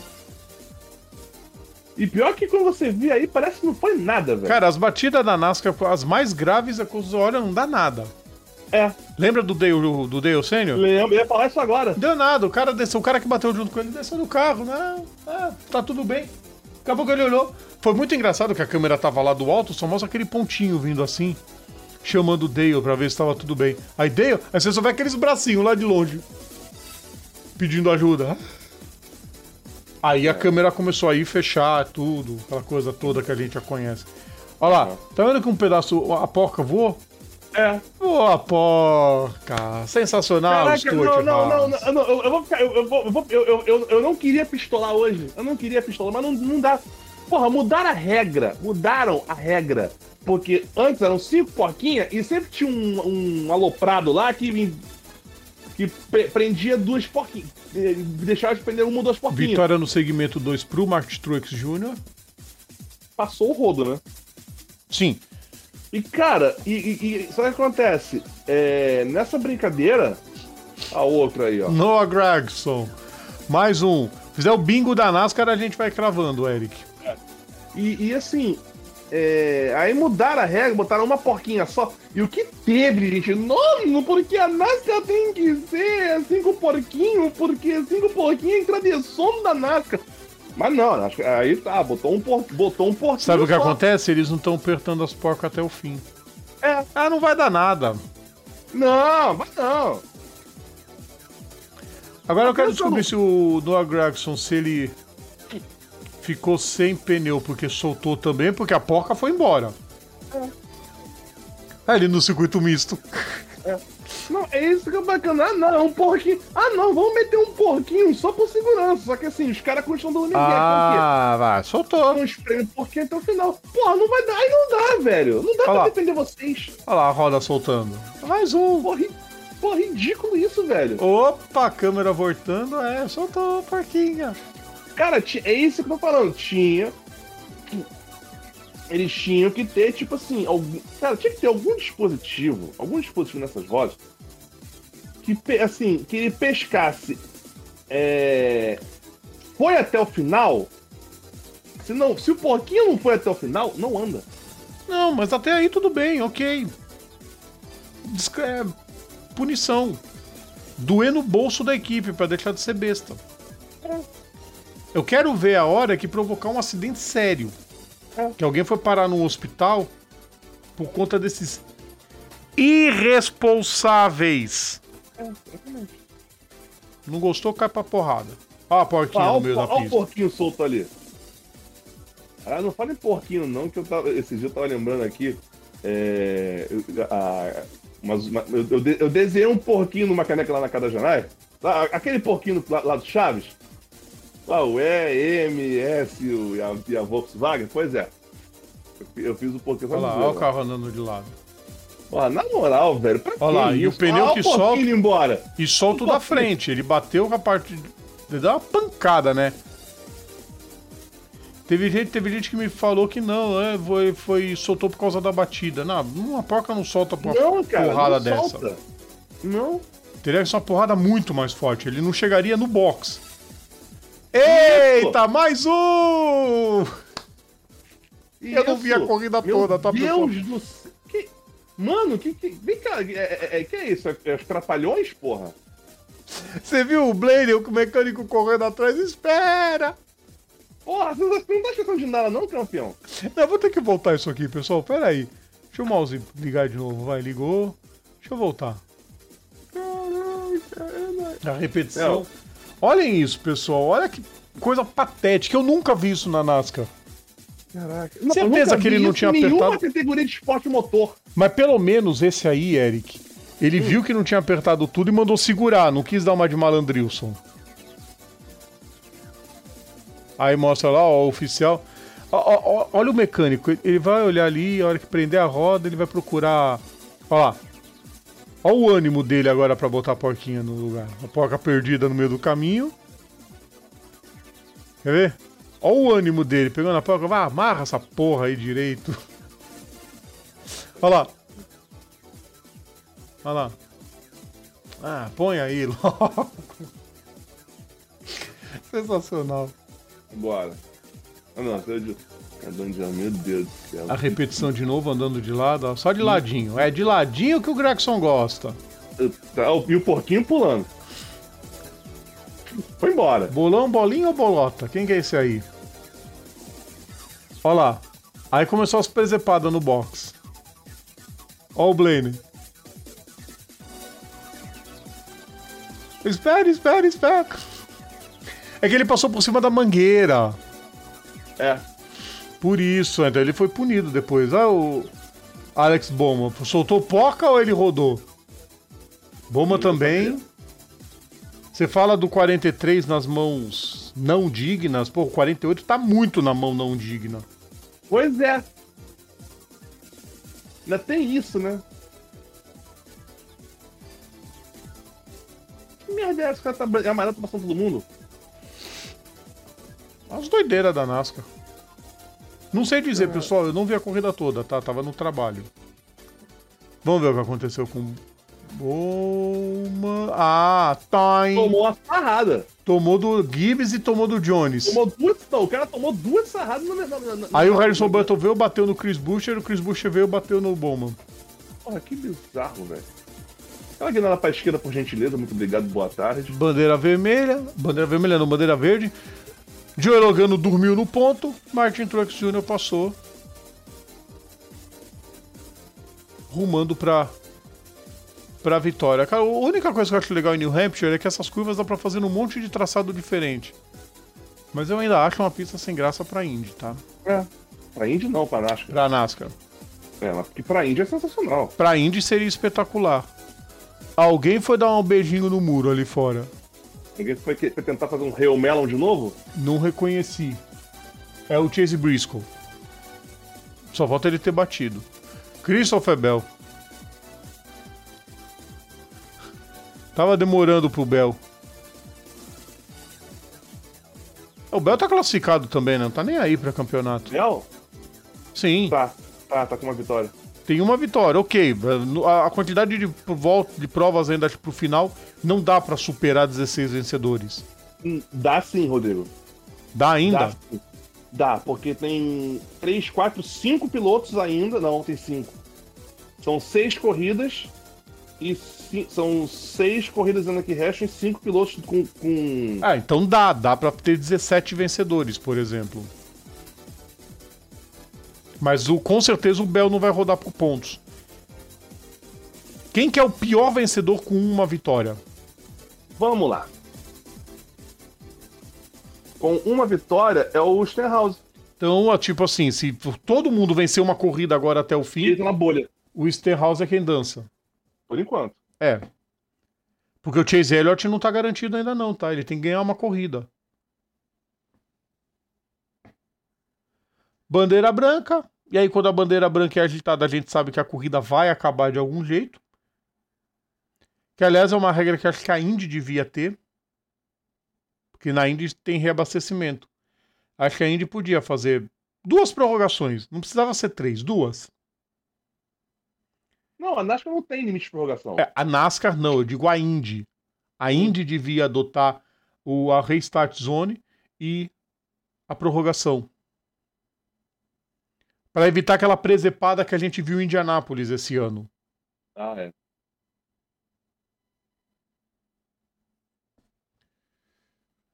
E pior que quando você vê aí, parece que não foi nada, velho. Cara, as batidas da NASCAR, as mais graves, é quando você olha, não dá nada. É, Lembra do Dale, do Dale Sênior? lembro, eu ia falar isso agora. Não deu nada, o cara desceu, o cara que bateu junto com ele desceu do carro, não, é, tá tudo bem. Daqui a pouco ele olhou. Foi muito engraçado que a câmera tava lá do alto, só mostra aquele pontinho vindo assim, chamando o Dale pra ver se tava tudo bem. Aí Dale, aí você só vê aqueles bracinhos lá de longe, pedindo ajuda. Aí a câmera começou a ir fechar tudo, aquela coisa toda que a gente já conhece. Olha lá, tá vendo que um pedaço, a porca voou? É. Boa porca! Sensacional, Caraca, Stuart não, não, não, não, não, eu, eu vou ficar. Eu, eu, vou, eu, vou- eu, eu, eu, eu não queria pistolar hoje. Eu não queria pistolar, mas não, não dá. Porra, mudaram a regra. Mudaram a regra. Porque antes eram cinco porquinhas e sempre tinha um, um aloprado lá que, que pre- prendia duas porquinhas. eh, Deixava de prender uma ou duas porquinhas. Vitória no segmento 2 pro Mark Truex Jr. Passou o rodo, né? Sim. E, cara, e, e, e sabe o que acontece? É, nessa brincadeira, a outra aí, ó. Noah Gregson. Mais um. Fizer o bingo da NASCAR, a gente vai cravando, Eric. E, e assim, é, aí mudaram a regra, botaram uma porquinha só. E o que teve, gente? Não, porque a NASCAR tem que ser cinco porquinhos, porque cinco porquinhos é tradição da NASCAR. Mas não, acho que aí tá, botou um, por, botou um porquinho Sabe o que só. acontece? Eles não estão apertando as porcas até o fim. É, Ah, não vai dar nada. não, mas não. Agora eu quero descobrir se o Noah Gregson, se ele ficou sem pneu porque soltou também, porque a porca foi embora. É, ele no circuito misto. Não, é isso que é bacana. Ah, não, é um porquinho. Ah, não, vamos meter um porquinho só por segurança. Só que assim, os caras continuam dando ninguém. Ah, vai, soltou. Não espreme o porquinho até o final. Porra, não vai dar. Aí não dá, velho. Não dá Olha pra lá. defender vocês. Olha lá a roda soltando. Mais um. Porra, porra, ridículo isso, velho. Opa, a câmera voltando. É, soltou, porquinha. Cara, é isso que eu tô falando. Tinha. Eles tinham que ter, tipo assim, algum. Cara, tinha que ter algum dispositivo, algum dispositivo nessas rodas que, assim, que ele pescasse. É... Foi até o final. Se, não, se o porquinho não foi até o final, não anda. Não, mas até aí tudo bem, ok. Disc- é, punição. Doer no bolso da equipe pra deixar de ser besta. Eu quero ver a hora que provocar um acidente sério. É. Que alguém foi parar num hospital por conta desses irresponsáveis. Não gostou, cai pra porrada. Ó a porquinha Ah, no olha meio o, da por- ó o pista. porquinho solto ali. Ah, não fala em porquinho, não, que eu tava. Esse dia eu tava lembrando aqui. É, eu, a- umas- uma- eu, eu de- eu desenhei um porquinho numa caneca lá na casa da Janai. Aquele porquinho lá, lá do Chaves. Lá, o E, M, S o- e, a, e a Volkswagen. Pois é. Eu, eu fiz o porquinho só Olha lá, olha o zoeira. carro andando de lado. Ó, na moral, velho, pra Olha lá, e o pneu Ah, que solta- embora. E solta o da frente. Ele bateu com a parte. Ele deu uma pancada, né? Teve gente, teve gente que me falou que não, é, foi, foi soltou por causa da batida. Não, uma porca não solta por uma Não, cara, porrada não dessa. solta. Não. Teria que ser uma porrada muito mais forte. Ele não chegaria no box. Eita, mais um! Eu não vi a Isso. corrida Meu toda, tá? Deus do céu. Que... Mano, que, que... Vem cá, é, é, é- que é isso? É, é os trapalhões, porra? Você viu o Blaine, o mecânico correndo atrás? Espera! Porra, você não tá esquecendo de nada não, campeão? Não, vou ter que voltar isso aqui, pessoal. Pera aí. Deixa o mouse ligar de novo. Vai, ligou. Deixa eu voltar. A repetição. Não. Olhem isso, pessoal. Olha que coisa patética. Eu nunca vi isso na NASCAR. Caraca. Certeza que ele não tinha nenhuma apertado- categoria de esporte motor. Mas pelo menos esse aí, Eric, ele viu que não tinha apertado tudo e mandou segurar. Não quis dar uma de malandrilson. Aí mostra lá, ó, o oficial. Ó, ó, ó, olha o mecânico. Ele vai olhar ali, a hora que prender a roda, ele vai procurar. Ó lá. Olha o ânimo dele agora pra botar a porquinha no lugar. A porca perdida no meio do caminho. Quer ver? Olha o ânimo dele, pegando a porca. Vai, amarra essa porra aí direito. (laughs) Olha lá. Olha lá. Ah, põe aí (laughs) logo. Sensacional. Bora. Ah, não, você é meu Deus do céu. A repetição de novo, andando de lado, ó, só de ladinho. É de ladinho que o Gregson gosta. Tá, E o porquinho pulando. Foi embora. Bolão, bolinho ou bolota? Quem que é esse aí? Olha lá. Aí começou as presepadas no box. Ó o Blaine. Espera, espera, espera. É que ele passou por cima da mangueira. É. Por isso, então ele foi punido depois. Ah, o Alex Boma. Soltou poca ou ele rodou? Boma também. Você fala do 43 nas mãos não dignas. Pô, o 48 tá muito na mão não digna. Pois é. Ainda tem isso, né? Que merda é essa? O cara tá é amarelo, tá passando todo mundo? As doideiras da NASCAR. Não sei dizer, pessoal. Eu não vi a corrida toda, tá? Tava no trabalho. Vamos ver o que aconteceu com. Boma. Ah, time. Tomou uma sarrada. Tomou do Gibbs e tomou do Jones. Tomou duas. Não, o cara tomou duas sarradas na, na, na, Aí o Harrison Button veio, bateu no Chris Buescher, o Chris Buescher veio, bateu no Bowman. Porra, que bizarro, velho. Aquela guinada pra esquerda, por gentileza. Muito obrigado, boa tarde. Bandeira vermelha, bandeira vermelha não, bandeira verde. Joe Logano dormiu no ponto, Martin Truex Jr. passou. Rumando pra, pra vitória. Cara, a única coisa que eu acho legal em New Hampshire é que essas curvas dá pra fazer num monte de traçado diferente. Mas eu ainda acho uma pista sem graça pra Indy, tá? É. Pra Indy não, pra NASCAR. Pra NASCAR. É, porque pra Indy é sensacional. Pra Indy seria espetacular. Alguém foi dar um beijinho no muro ali fora. Ninguém foi, que- foi tentar fazer um Hail Melon de novo? Não reconheci. É o Chase Briscoe. Só falta ele ter batido. Christopher Bell. Tava demorando pro Bell. O Bell tá classificado também, né? Não tá nem aí pra campeonato. Real? Sim, Tá, tá, tá com uma vitória. Tem uma vitória, ok. A quantidade de, vol- de provas ainda pro final não dá pra superar 16 vencedores. Hum, Dá sim, Rodrigo. Dá ainda? Dá. Dá, porque tem 3, 4, 5 pilotos ainda. Não, tem 5. São 6 corridas e são 6 corridas ainda que restam e 5 pilotos com. com... Ah, então dá. Dá pra ter 17 vencedores, por exemplo. Mas o, com certeza o Bell não vai rodar por pontos. Quem que é o pior vencedor com uma vitória? Vamos lá. Com uma vitória é o Stenhouse. Então, tipo assim, se todo mundo vencer uma corrida agora até o fim, na bolha, o Stenhouse é quem dança. por enquanto. É. Porque o Chase Elliott não tá garantido ainda não, tá? Ele tem que ganhar uma corrida. Bandeira branca. E aí quando a bandeira branca é agitada, a gente sabe que a corrida vai acabar de algum jeito. Que aliás é uma regra que acho que a Indy devia ter. Porque na Indy tem reabastecimento. Acho que a Indy podia fazer duas prorrogações. Não precisava ser três, duas. Não, a NASCAR não tem limite de prorrogação. É, a NASCAR não, eu digo a Indy. A Indy devia adotar o, a Restart Zone e a prorrogação. Para evitar aquela presepada que a gente viu em Indianápolis esse ano. Ah, é.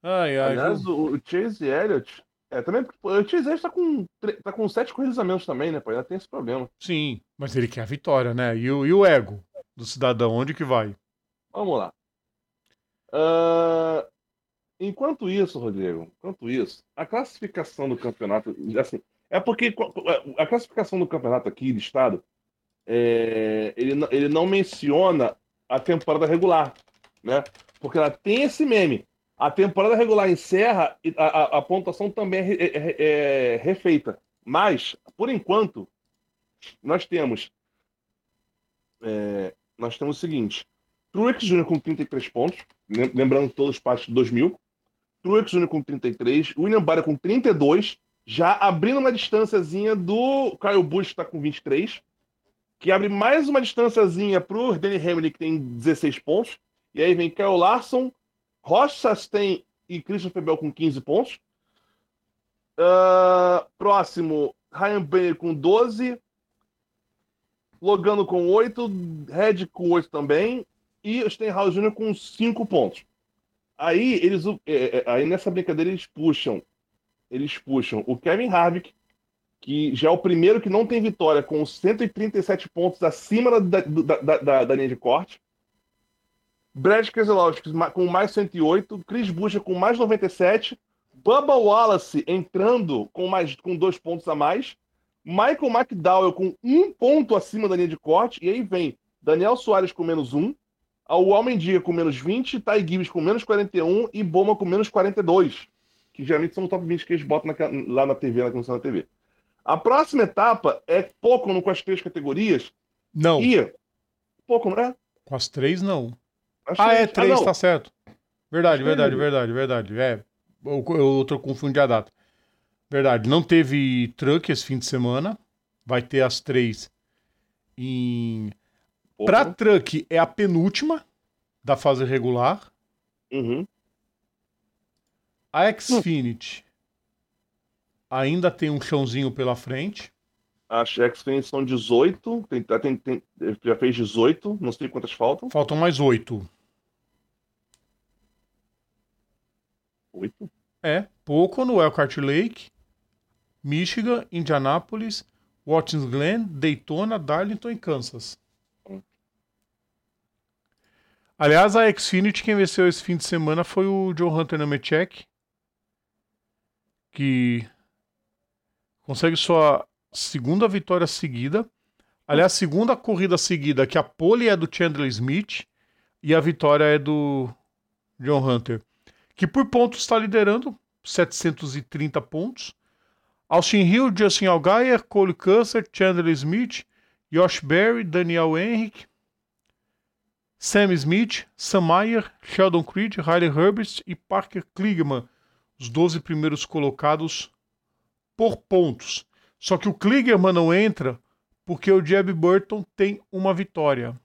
Ai, ai. Aliás, viu? o, o Chase Elliott. É, também. O Chase Elliott tá com, tá com sete corridas a menos também, né? Pô, ainda tem esse problema. Sim, mas ele quer a vitória, né? E o, e o ego do cidadão, onde que vai? Vamos lá. Ah, enquanto isso, Rodrigo, enquanto isso, a classificação do campeonato, assim, é porque a classificação do campeonato aqui de estado, é, ele, ele não menciona a temporada regular, né? Porque ela tem esse meme. A temporada regular encerra e a, a- a pontuação também é, é- é- refeita. Mas, por enquanto, nós temos é, nós temos o seguinte: Truex Jr. com 33 pontos, lem- lembrando todos os passos de 2000. Truex Jr. com 33, William Byron com 32, já abrindo uma distânciazinha do Kyle Busch, que está com 23, que abre mais uma distânciazinha para o Danny Hamlin, que tem 16 pontos. E aí vem Kyle Larson, Ross Chastain e Christopher Bell com 15 pontos. Ah, próximo, Ryan Blaney com 12, Logano com 8, Red com 8 também, e o Stenhouse Jr. com 5 pontos. Aí eles é, é, aí nessa brincadeira eles puxam eles puxam o Kevin Harvick, que já é o primeiro que não tem vitória, com 137 pontos acima da, da, da, da, da linha de corte. Brad Keselowski com mais 108, Chris Buescher com mais 97, Bubba Wallace entrando com mais com dois pontos a mais, Michael McDowell com um ponto acima da linha de corte, e aí vem Daniel Soares com menos um, o Almendiga com menos 20, Ty Gibbs com menos 41 e Boma com menos 42, que geralmente são o top 20 que eles botam naquela- lá na TV, na comissão da TV. A próxima etapa é Pocono com as três categorias Não, e. Pocono, é? com as três não. As Ah, é, três. três, não. tá certo. Verdade, verdade, verdade, verdade. É, eu, eu tô confundindo a data. Verdade, não teve truck esse fim de semana. Vai ter as três em. Pra Pocono. truck é a penúltima da fase regular. Uhum. A Xfinity ainda tem um chãozinho pela frente. As X-Fans são 18, tem, tem- tem- já fez 18, não sei quantas faltam. Faltam mais oito. 8. É, pouco no Elkhart Lake, Michigan, Indianápolis, Watkins Glen, Daytona, Darlington e Kansas. Aliás, a Xfinity quem venceu esse fim de semana foi o Joe Hunter Nemechek, que consegue sua segunda vitória seguida. Aliás, segunda corrida seguida que a pole é do Chandler Smith E a vitória é do John Hunter, que por pontos está liderando, 730 pontos. Austin Hill, Justin Allgaier, Cole Custer, Chandler Smith, Josh Berry, Daniel Henrique, Sam Smith, Sam Meyer, Sheldon Creed, Riley Herbst e Parker Kligerman, os 12 primeiros colocados por pontos. Só que o Kligerman não entra porque o Jeb Burton tem uma vitória.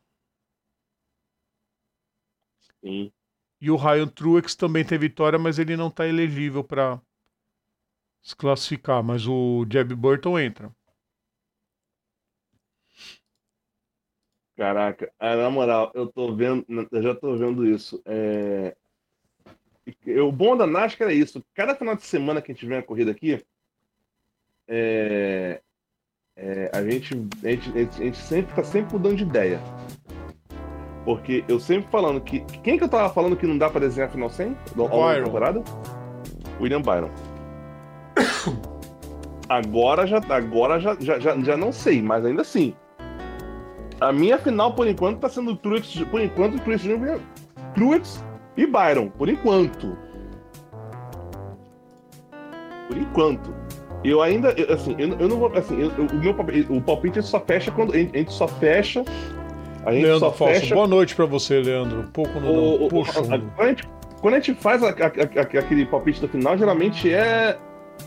Sim. E o Ryan Truex também tem vitória, mas ele não está elegível para se classificar. Mas o Jeb Burton entra. Caraca, ah, na moral, eu tô vendo, eu já tô vendo isso. É... O bom da NASCAR é isso. Cada final de semana que a gente vem a corrida aqui, é... É, a, gente, a, gente, a gente sempre tá sempre mudando de ideia. Porque eu sempre falando que. Quem que eu tava falando que não dá pra desenhar final 100? Ao longo da temporada? William Byron. Agora já, agora já, já, já, já não sei, mas ainda assim. A minha final, por enquanto, tá sendo Truex, por enquanto, Truex, Truex e Byron, por enquanto. Por enquanto. Eu ainda, assim, eu, eu, não vou, assim, eu, o meu o palpite só fecha quando a gente só fecha. A gente Leandro só Falso, fecha. boa noite pra você, Leandro. Um pouco no O, a- a- quando, a gente, quando a gente faz a- aquele palpite do final, geralmente é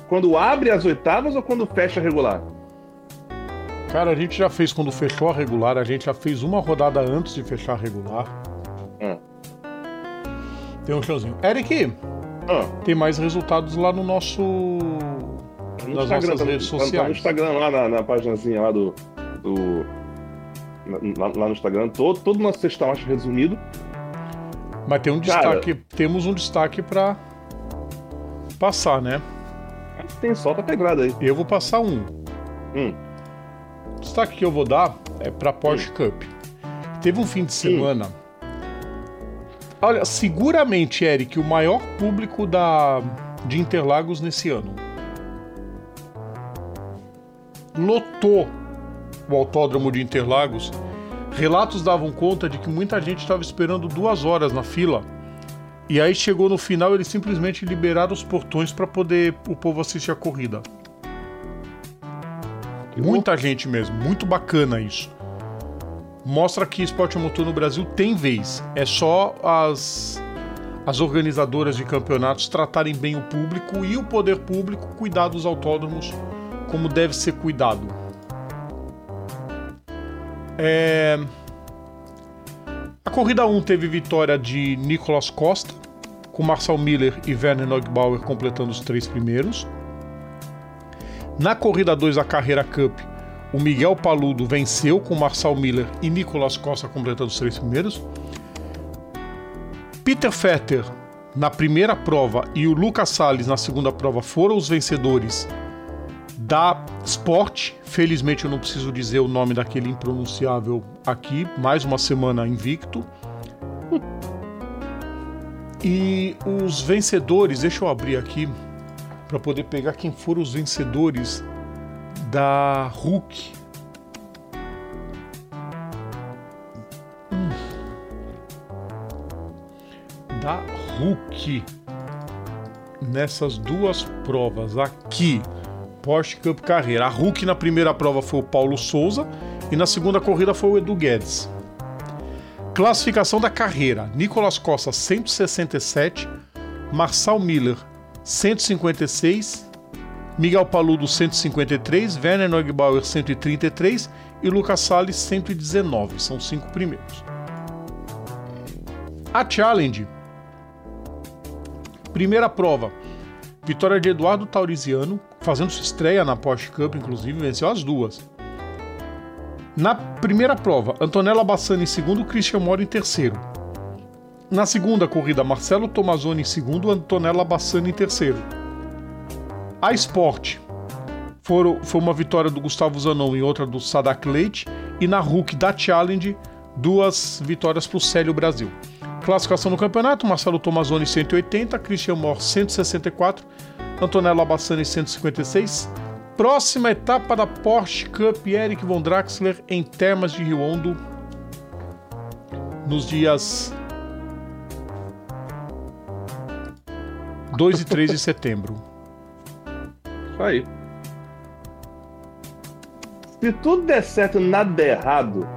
quando abre as oitavas ou quando fecha regular? Cara, a gente já fez quando fechou a regular, a gente já fez uma rodada antes de fechar a regular. Ah. Tem um showzinho. Eric, Ah, tem mais resultados lá no nosso. no Nas Instagram, nossas tá no- redes tá- tá no sociais. Instagram, lá na, na paginazinha lá do. do lá, lá no Instagram, todo, todo o nosso texto tá mais resumido. Mas tem um Cara. destaque. Temos um destaque pra passar, né? Tem solta a pedrada aí. Eu vou passar um. Hum. O destaque que eu vou dar é pra Porsche Cup. Teve um fim de semana. Olha, seguramente, Eric, o maior público da, de Interlagos nesse ano. Lotou o autódromo de Interlagos. Relatos davam conta de que muita gente estava esperando duas horas na fila. E aí chegou no final, eles simplesmente liberaram os portões para poder o povo assistir a corrida. Muita gente mesmo, muito bacana isso. Mostra que esporte a motor no Brasil tem vez. É só as, as organizadoras de campeonatos tratarem bem o público e o poder público cuidar dos autódromos como deve ser cuidado. É... A corrida 1 teve vitória de Nicolas Costa, com Marcel Miller e Werner Neugbauer completando os três primeiros. Na corrida 2 da Carreira Cup, o Miguel Paludo venceu com Marcel Miller e Nicolas Costa completando os três primeiros. Peter Fetter na primeira prova e o Lucas Salles na segunda prova foram os vencedores da Sport. Felizmente eu não preciso dizer o nome daquele impronunciável aqui, mais uma semana invicto. E os vencedores, deixa eu abrir aqui para poder pegar quem foram os vencedores da Hulk. Hum. Da Hulk nessas duas provas aqui. Porsche Cup Carreira. A Hulk na primeira prova foi o Paulo Souza e na segunda corrida foi o Edu Guedes. Classificação da carreira: Nicolas Costa 167, Marçal Miller 156, Miguel Paludo 153, Werner Neugebauer 133 e Lucas Salles 119. São os cinco primeiros. A Challenge. Primeira prova. Vitória de Eduardo Tauriziano, fazendo sua estreia na Porsche Cup, inclusive, venceu as duas. Na primeira prova, Antonella Bassani em segundo, Christian Moro em terceiro. Na segunda corrida, Marcelo Tomazoni em segundo, Antonella Bassani em terceiro. A Sport foram, foi uma vitória do Gustavo Zanon e outra do Sadak Leite. E na Hulk da Challenge, duas vitórias para o Célio Brasil. Classificação no campeonato: Marcelo Tomazoni 180, Christian Mor 164, Antonella Bassani 156. Próxima etapa da Porsche Cup Eric von Draxler em Termas de Riondo nos dias 2 e 3 de setembro. Isso aí. Se tudo der certo e nada der errado,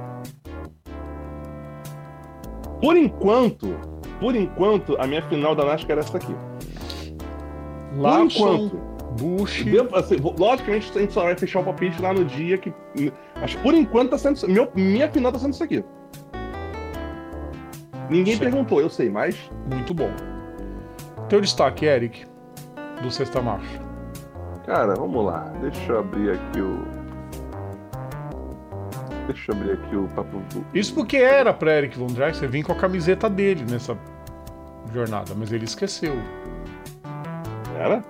por enquanto, por enquanto, a minha final da NASCAR é essa aqui. Por Lawson, enquanto. Bush. Assim, logicamente, a gente só vai fechar o palpite lá no dia que. Mas por enquanto tá sendo. Meu, minha final tá sendo isso aqui. Ninguém Certo. perguntou, eu sei, mas. Muito bom. Teu destaque, Eric, do Sexta Marcha. Cara, vamos lá. Deixa eu abrir aqui o. Deixa eu abrir aqui o papo. Isso porque era pra Eric Von Draxler vir com a camiseta dele nessa jornada, mas ele esqueceu. Era?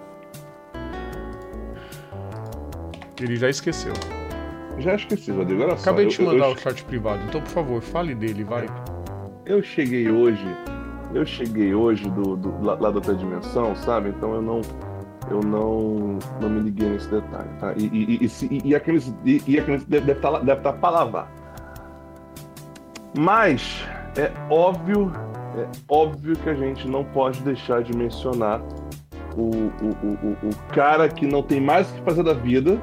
Ele já esqueceu. Já esqueci, Rodrigo. Olha só. Acabei de eu- te mandar eu, o chat privado, então por favor, fale dele, vai. eu cheguei hoje. Eu cheguei hoje do, do- lá, lá da outra dimensão, sabe? Então eu não. Eu não, não me liguei nesse detalhe, tá? E, e, e, e, e, a camisa, e, e a camisa deve estar deve tá pra lavar. Mas é óbvio, é óbvio que a gente não pode deixar de mencionar o, o, o, o, cara que não tem mais o que fazer da vida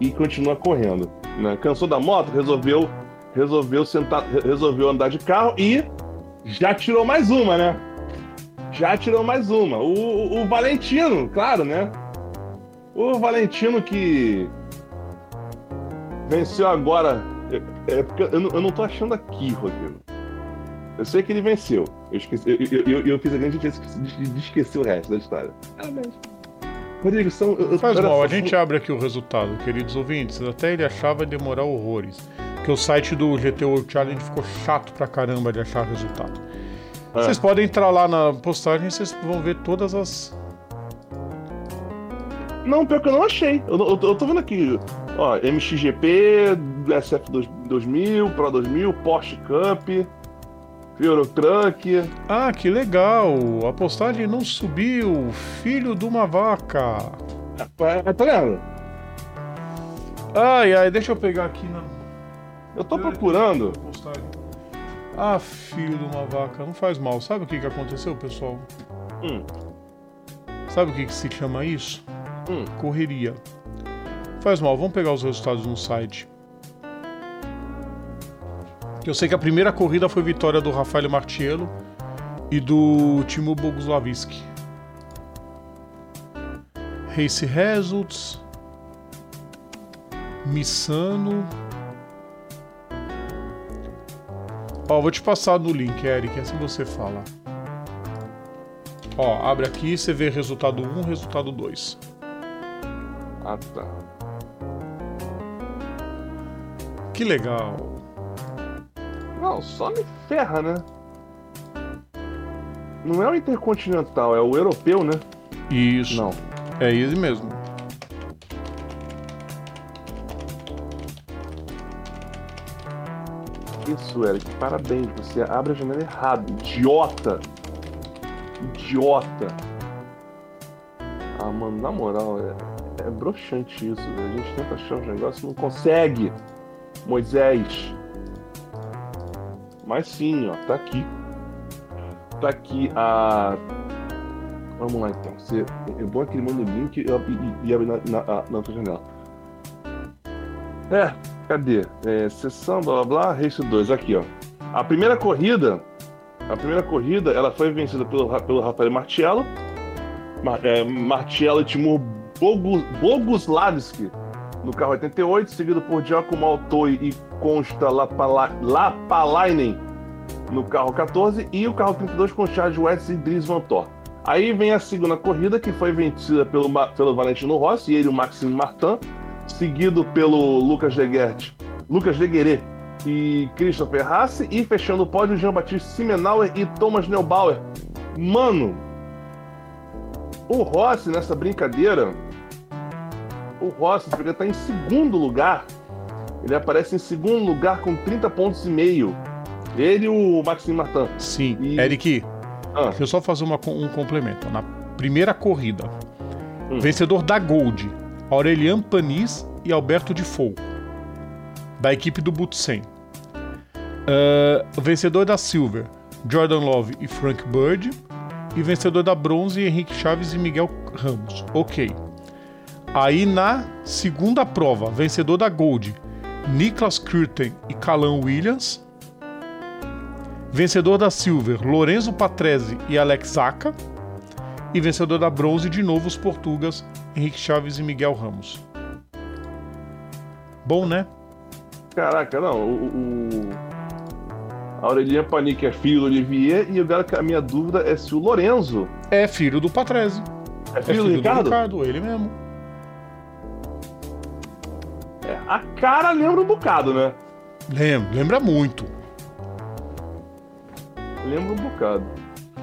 e continua correndo. Né? Cansou da moto, resolveu, resolveu sentar, re- resolveu andar de carro e já tirou mais uma, né? Já tirou mais uma. O, o- o Valentino, claro, né? O Valentino que venceu agora. É, é porque eu, não- eu não tô achando aqui, Rodrigo. Eu sei que ele venceu. Eu, esqueci, eu, eu, eu, eu fiz a grande de, de esquecer o resto da história. Parabéns. Rodrigo, são. Faz mal, só, a gente abre aqui o resultado, queridos ouvintes. Até ele achava demorar horrores. Porque o site do GT World Challenge ficou chato pra caramba de achar resultado. Ah. Vocês podem entrar lá na postagem, vocês vão ver todas as. Não, pior que eu não achei. Eu, eu, eu tô vendo aqui, ó, MXGP, SF 2000, Pro 2000, Porsche Cup, Eurotruck. Ah, que legal! A postagem não subiu, filho de uma vaca. É, tá vendo? Ai, ai, deixa eu pegar aqui na Eu tô procurando. postagem. Ah, filho de uma vaca, não faz mal. Sabe o que, que aconteceu, pessoal? Hum, Sabe o que, que se chama isso? hum. Correria. Faz mal, vamos pegar os resultados no site. Eu sei que a primeira corrida foi vitória do Rafael Martiello e do Timo Boguslavski. Race Results. Missano. Ó, vou te passar no link, Eric, assim você fala. Ó, abre aqui, você vê resultado 1, resultado 2. Ah, tá. Que legal. Não, só me ferra, né? Não é o Intercontinental, é o europeu, né? Isso. Não. É ele mesmo. Isso, Eric, parabéns. Você abre a janela errado. Idiota! Idiota! Ah, mano, na moral, é, é broxante isso. velho. A gente tenta achar os negócios e não consegue. Moisés. Mas sim, ó, tá aqui. Tá aqui a. Vamos lá então. Você, bom que ele manda o link e abre na, na, na outra janela. É, Cadê? É, sessão, blá blá blá, race 2. Aqui, ó. A primeira corrida, a primeira corrida, ela foi vencida pelo, pelo Rafael Martiello. Mar, é, Martiello e Timur Bogu- Boguslavski no carro 88, seguido por Giacomo Altoi e Consta Lapala- Lapalainen no carro 14 e o carro 32 com Charles West e Dries Van Thor. Aí vem a segunda corrida, que foi vencida pelo, pelo Valentino Rossi e ele, o Maxime Martin, seguido pelo Lucas Legert, Lucas Legueré e Christopher Hasse, e fechando o pódio Jean-Baptiste Simenauer e Thomas Neubauer. Mano, o Rossi nessa brincadeira, o Rossi ele tá em segundo lugar. Ele aparece em segundo lugar com 30 pontos e meio. Ele e o Maxime Martin. Sim. E- Eric, Ah, deixa eu só fazer uma um complemento. Na primeira corrida, Hum. vencedor da Gold, Aurelian Panis e Alberto de Fou, da equipe do Butsen. Ah, o vencedor da Silver, Jordan Love e Frank Bird. E vencedor da bronze, Henrique Chaves e Miguel Ramos. Ok. Aí na segunda prova, vencedor da Gold, Niklas Curten e Calan Williams. Vencedor da Silver, Lorenzo Patrese e Alex Zaca. E vencedor da bronze, de novo, os portugas, Henrique Chaves e Miguel Ramos. Bom, né? Caraca, não. O, o- A Aurelian Panic é filho do Olivier e agora a minha dúvida é se o Lorenzo É filho do Patrese. é É filho, do Ricardo. Ricardo, ele mesmo. É, a cara lembra um bocado, né? Lembra, lembra muito. Lembra um bocado.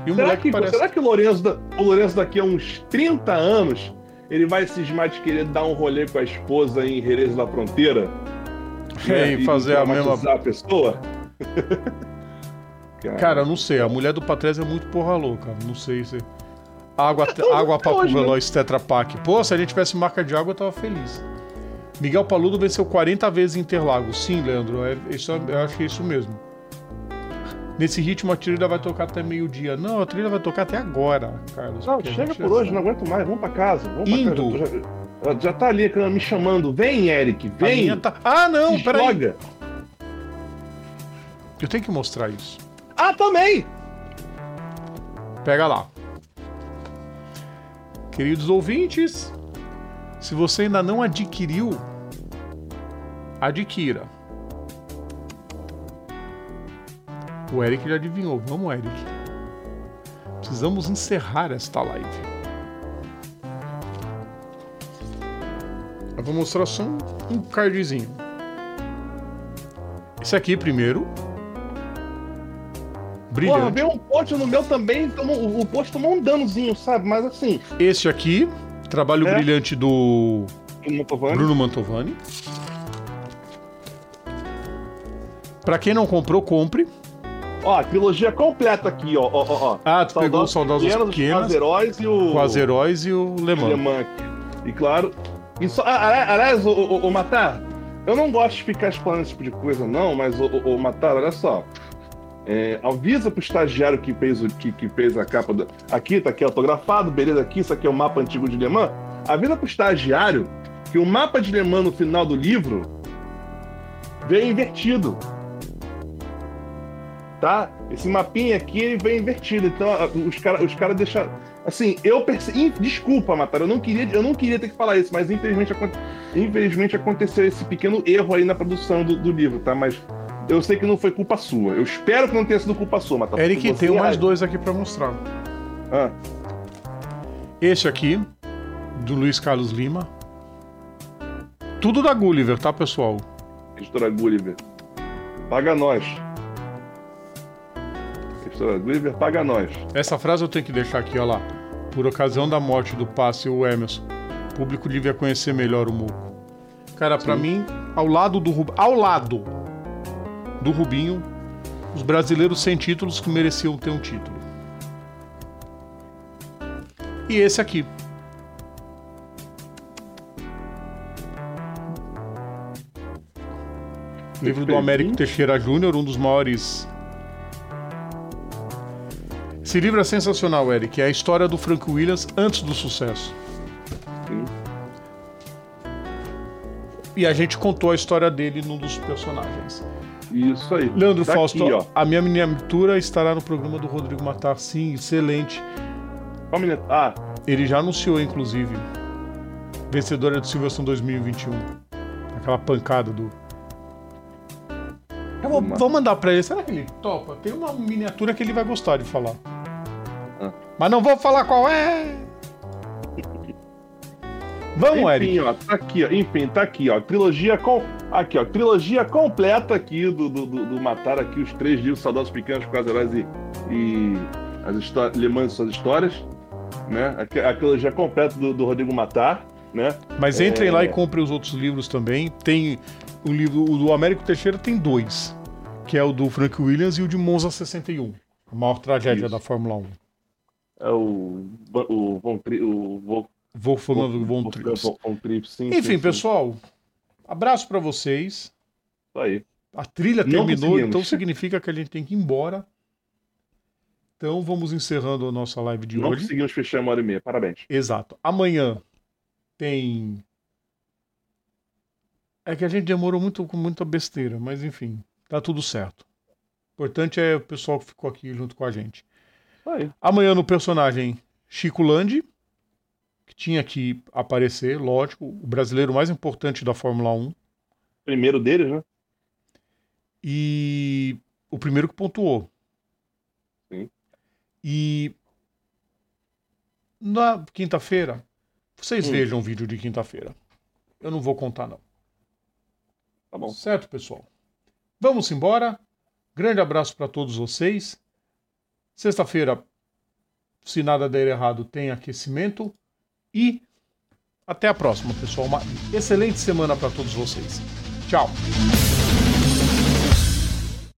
E o Será que, parece. será que o, Lourenço, da- o Lourenço daqui a uns 30 anos ele vai cismar de querer dar um rolê com a esposa em Jerez da Fronteira? (laughs) É, e fazer a mesma. a pessoa? (laughs) Cara, eu não sei. A mulher do Patrese é muito porra louca. Não sei se. Água, água papo hoje, né? veloz Tetra Pak. Pô, se a gente tivesse marca de água, eu tava feliz. Miguel Paludo venceu 40 vezes em Interlagos. Sim, Leandro, é, isso, eu acho que é isso mesmo. Nesse ritmo, a trilha vai tocar até meio-dia. Não, a trilha vai tocar até agora, Carlos. Não, chega por hoje, sabe. não aguento mais, vamos pra casa. Vamos Indo. Pra casa. Já, já- tá ali me chamando. Vem, Eric, vem. tá- Ah, não, peraí. joga. Eu tenho que mostrar isso. Ah, também! Pega lá. Queridos ouvintes, se você ainda não adquiriu, adquira. O Eric já adivinhou. Vamos, Eric. Precisamos encerrar esta live. Eu vou mostrar só um, cardzinho. Esse aqui primeiro. Porra, Brilhante. veio um post no meu também, tomou, o- post tomou um danozinho, sabe? Mas assim, Este aqui, trabalho É. brilhante do falando. Bruno Mantovani. Pra quem não comprou, compre. Ó, a trilogia completa aqui, ó. ó, ó, ó. Ah, tu pegou o Saudosos Pequenos, Pequenas, Os Heróis e o. com as heróis e o Le Mans. Alemã aqui. E claro. E só, ah, ali- aliás, o, o, o Matar, eu não gosto de ficar explanando esse tipo de coisa, não, mas o, o, o Matar, olha só. É, avisa pro estagiário que fez, o, que, que fez a capa. Do, aqui, tá aqui autografado, beleza aqui, isso aqui é o mapa antigo de Le Mans. Avisa pro estagiário que o mapa de Le Mans no final do livro veio invertido. Tá? Esse mapinha aqui ele vem invertido. Então os caras os cara deixaram. Assim, eu percebi. Desculpa, Matar, eu não queria, eu não queria ter que falar isso, mas infelizmente, aconte- infelizmente aconteceu esse pequeno erro aí na produção do, do livro, tá? Mas eu sei que não foi culpa sua. Eu espero que não tenha sido culpa sua, Matar. Eric, tem você mais é- dois aqui pra mostrar. Ah, Este aqui, do Luiz Carlos Lima. Tudo da Gulliver, tá, pessoal? editora Gulliver. Paga nós. Editora Gulliver, paga nós. Essa frase eu tenho que deixar aqui, ó lá. Por ocasião da morte do passe o Emerson, o público devia conhecer melhor o Muco. Cara, pra mim, ao lado do Rub... ao lado do Rubinho, os brasileiros sem títulos que mereciam ter um título. E esse aqui. Livro do Américo Teixeira Júnior, um dos maiores esse livro é sensacional, Eric. É a história do Frank Williams antes do sucesso. Sim. E a gente contou a história dele num dos personagens. Isso aí. Leandro Tá Fausto, ó. a minha miniatura estará no programa do Rodrigo Matar. Sim, excelente. Qual? Ah, Ele já anunciou, inclusive. Vencedora do Silverstone 2021. Aquela pancada do. Eu vou, vou mandar pra ele. Será que ele topa? Tem uma miniatura que ele vai gostar de falar. Mas não vou falar qual é. Vamos, Eric. Enfim, ó, tá aqui, ó. Enfim, tá aqui, ó. Trilogia com. Aqui, ó. Trilogia completa aqui do, do, do, Matar aqui, os três livros Saudosos Pequenos, Quase Heróis e, e as histórias, Le Mans e suas histórias. Né? Aqui, a trilogia completa do, do Rodrigo Matar, né? Mas entrem É. lá e comprem os outros livros também. Tem o livro o do Américo Teixeira tem dois, que é o do Frank Williams e o de Monza 61, a maior tragédia Isso. da Fórmula 1. É o. O Von o Von- Wolfgang von Trips. Von- Trips, sim, Enfim, sim. pessoal, abraço pra vocês. Isso aí. A trilha Não terminou, então significa que a gente tem que ir embora. Então vamos encerrando a nossa live de Não hoje. conseguimos fechar uma hora e meia. Parabéns. Exato. Amanhã tem. É que a gente demorou muito com muita besteira, mas enfim, tá tudo certo. O importante é o pessoal que ficou aqui junto com a gente. Aí. Amanhã no personagem Chico Landi, que tinha que aparecer, lógico, o brasileiro mais importante da Fórmula 1 Primeiro deles, né? e o primeiro que pontuou. Sim. E na quinta-feira, vocês Hum. vejam o vídeo de quinta-feira. Eu não vou contar, não. Tá bom. Certo, pessoal? Vamos embora. Grande abraço para todos vocês. Sexta-feira, se nada der errado, tem aquecimento. E até a próxima, pessoal. Uma excelente semana para todos vocês. Tchau.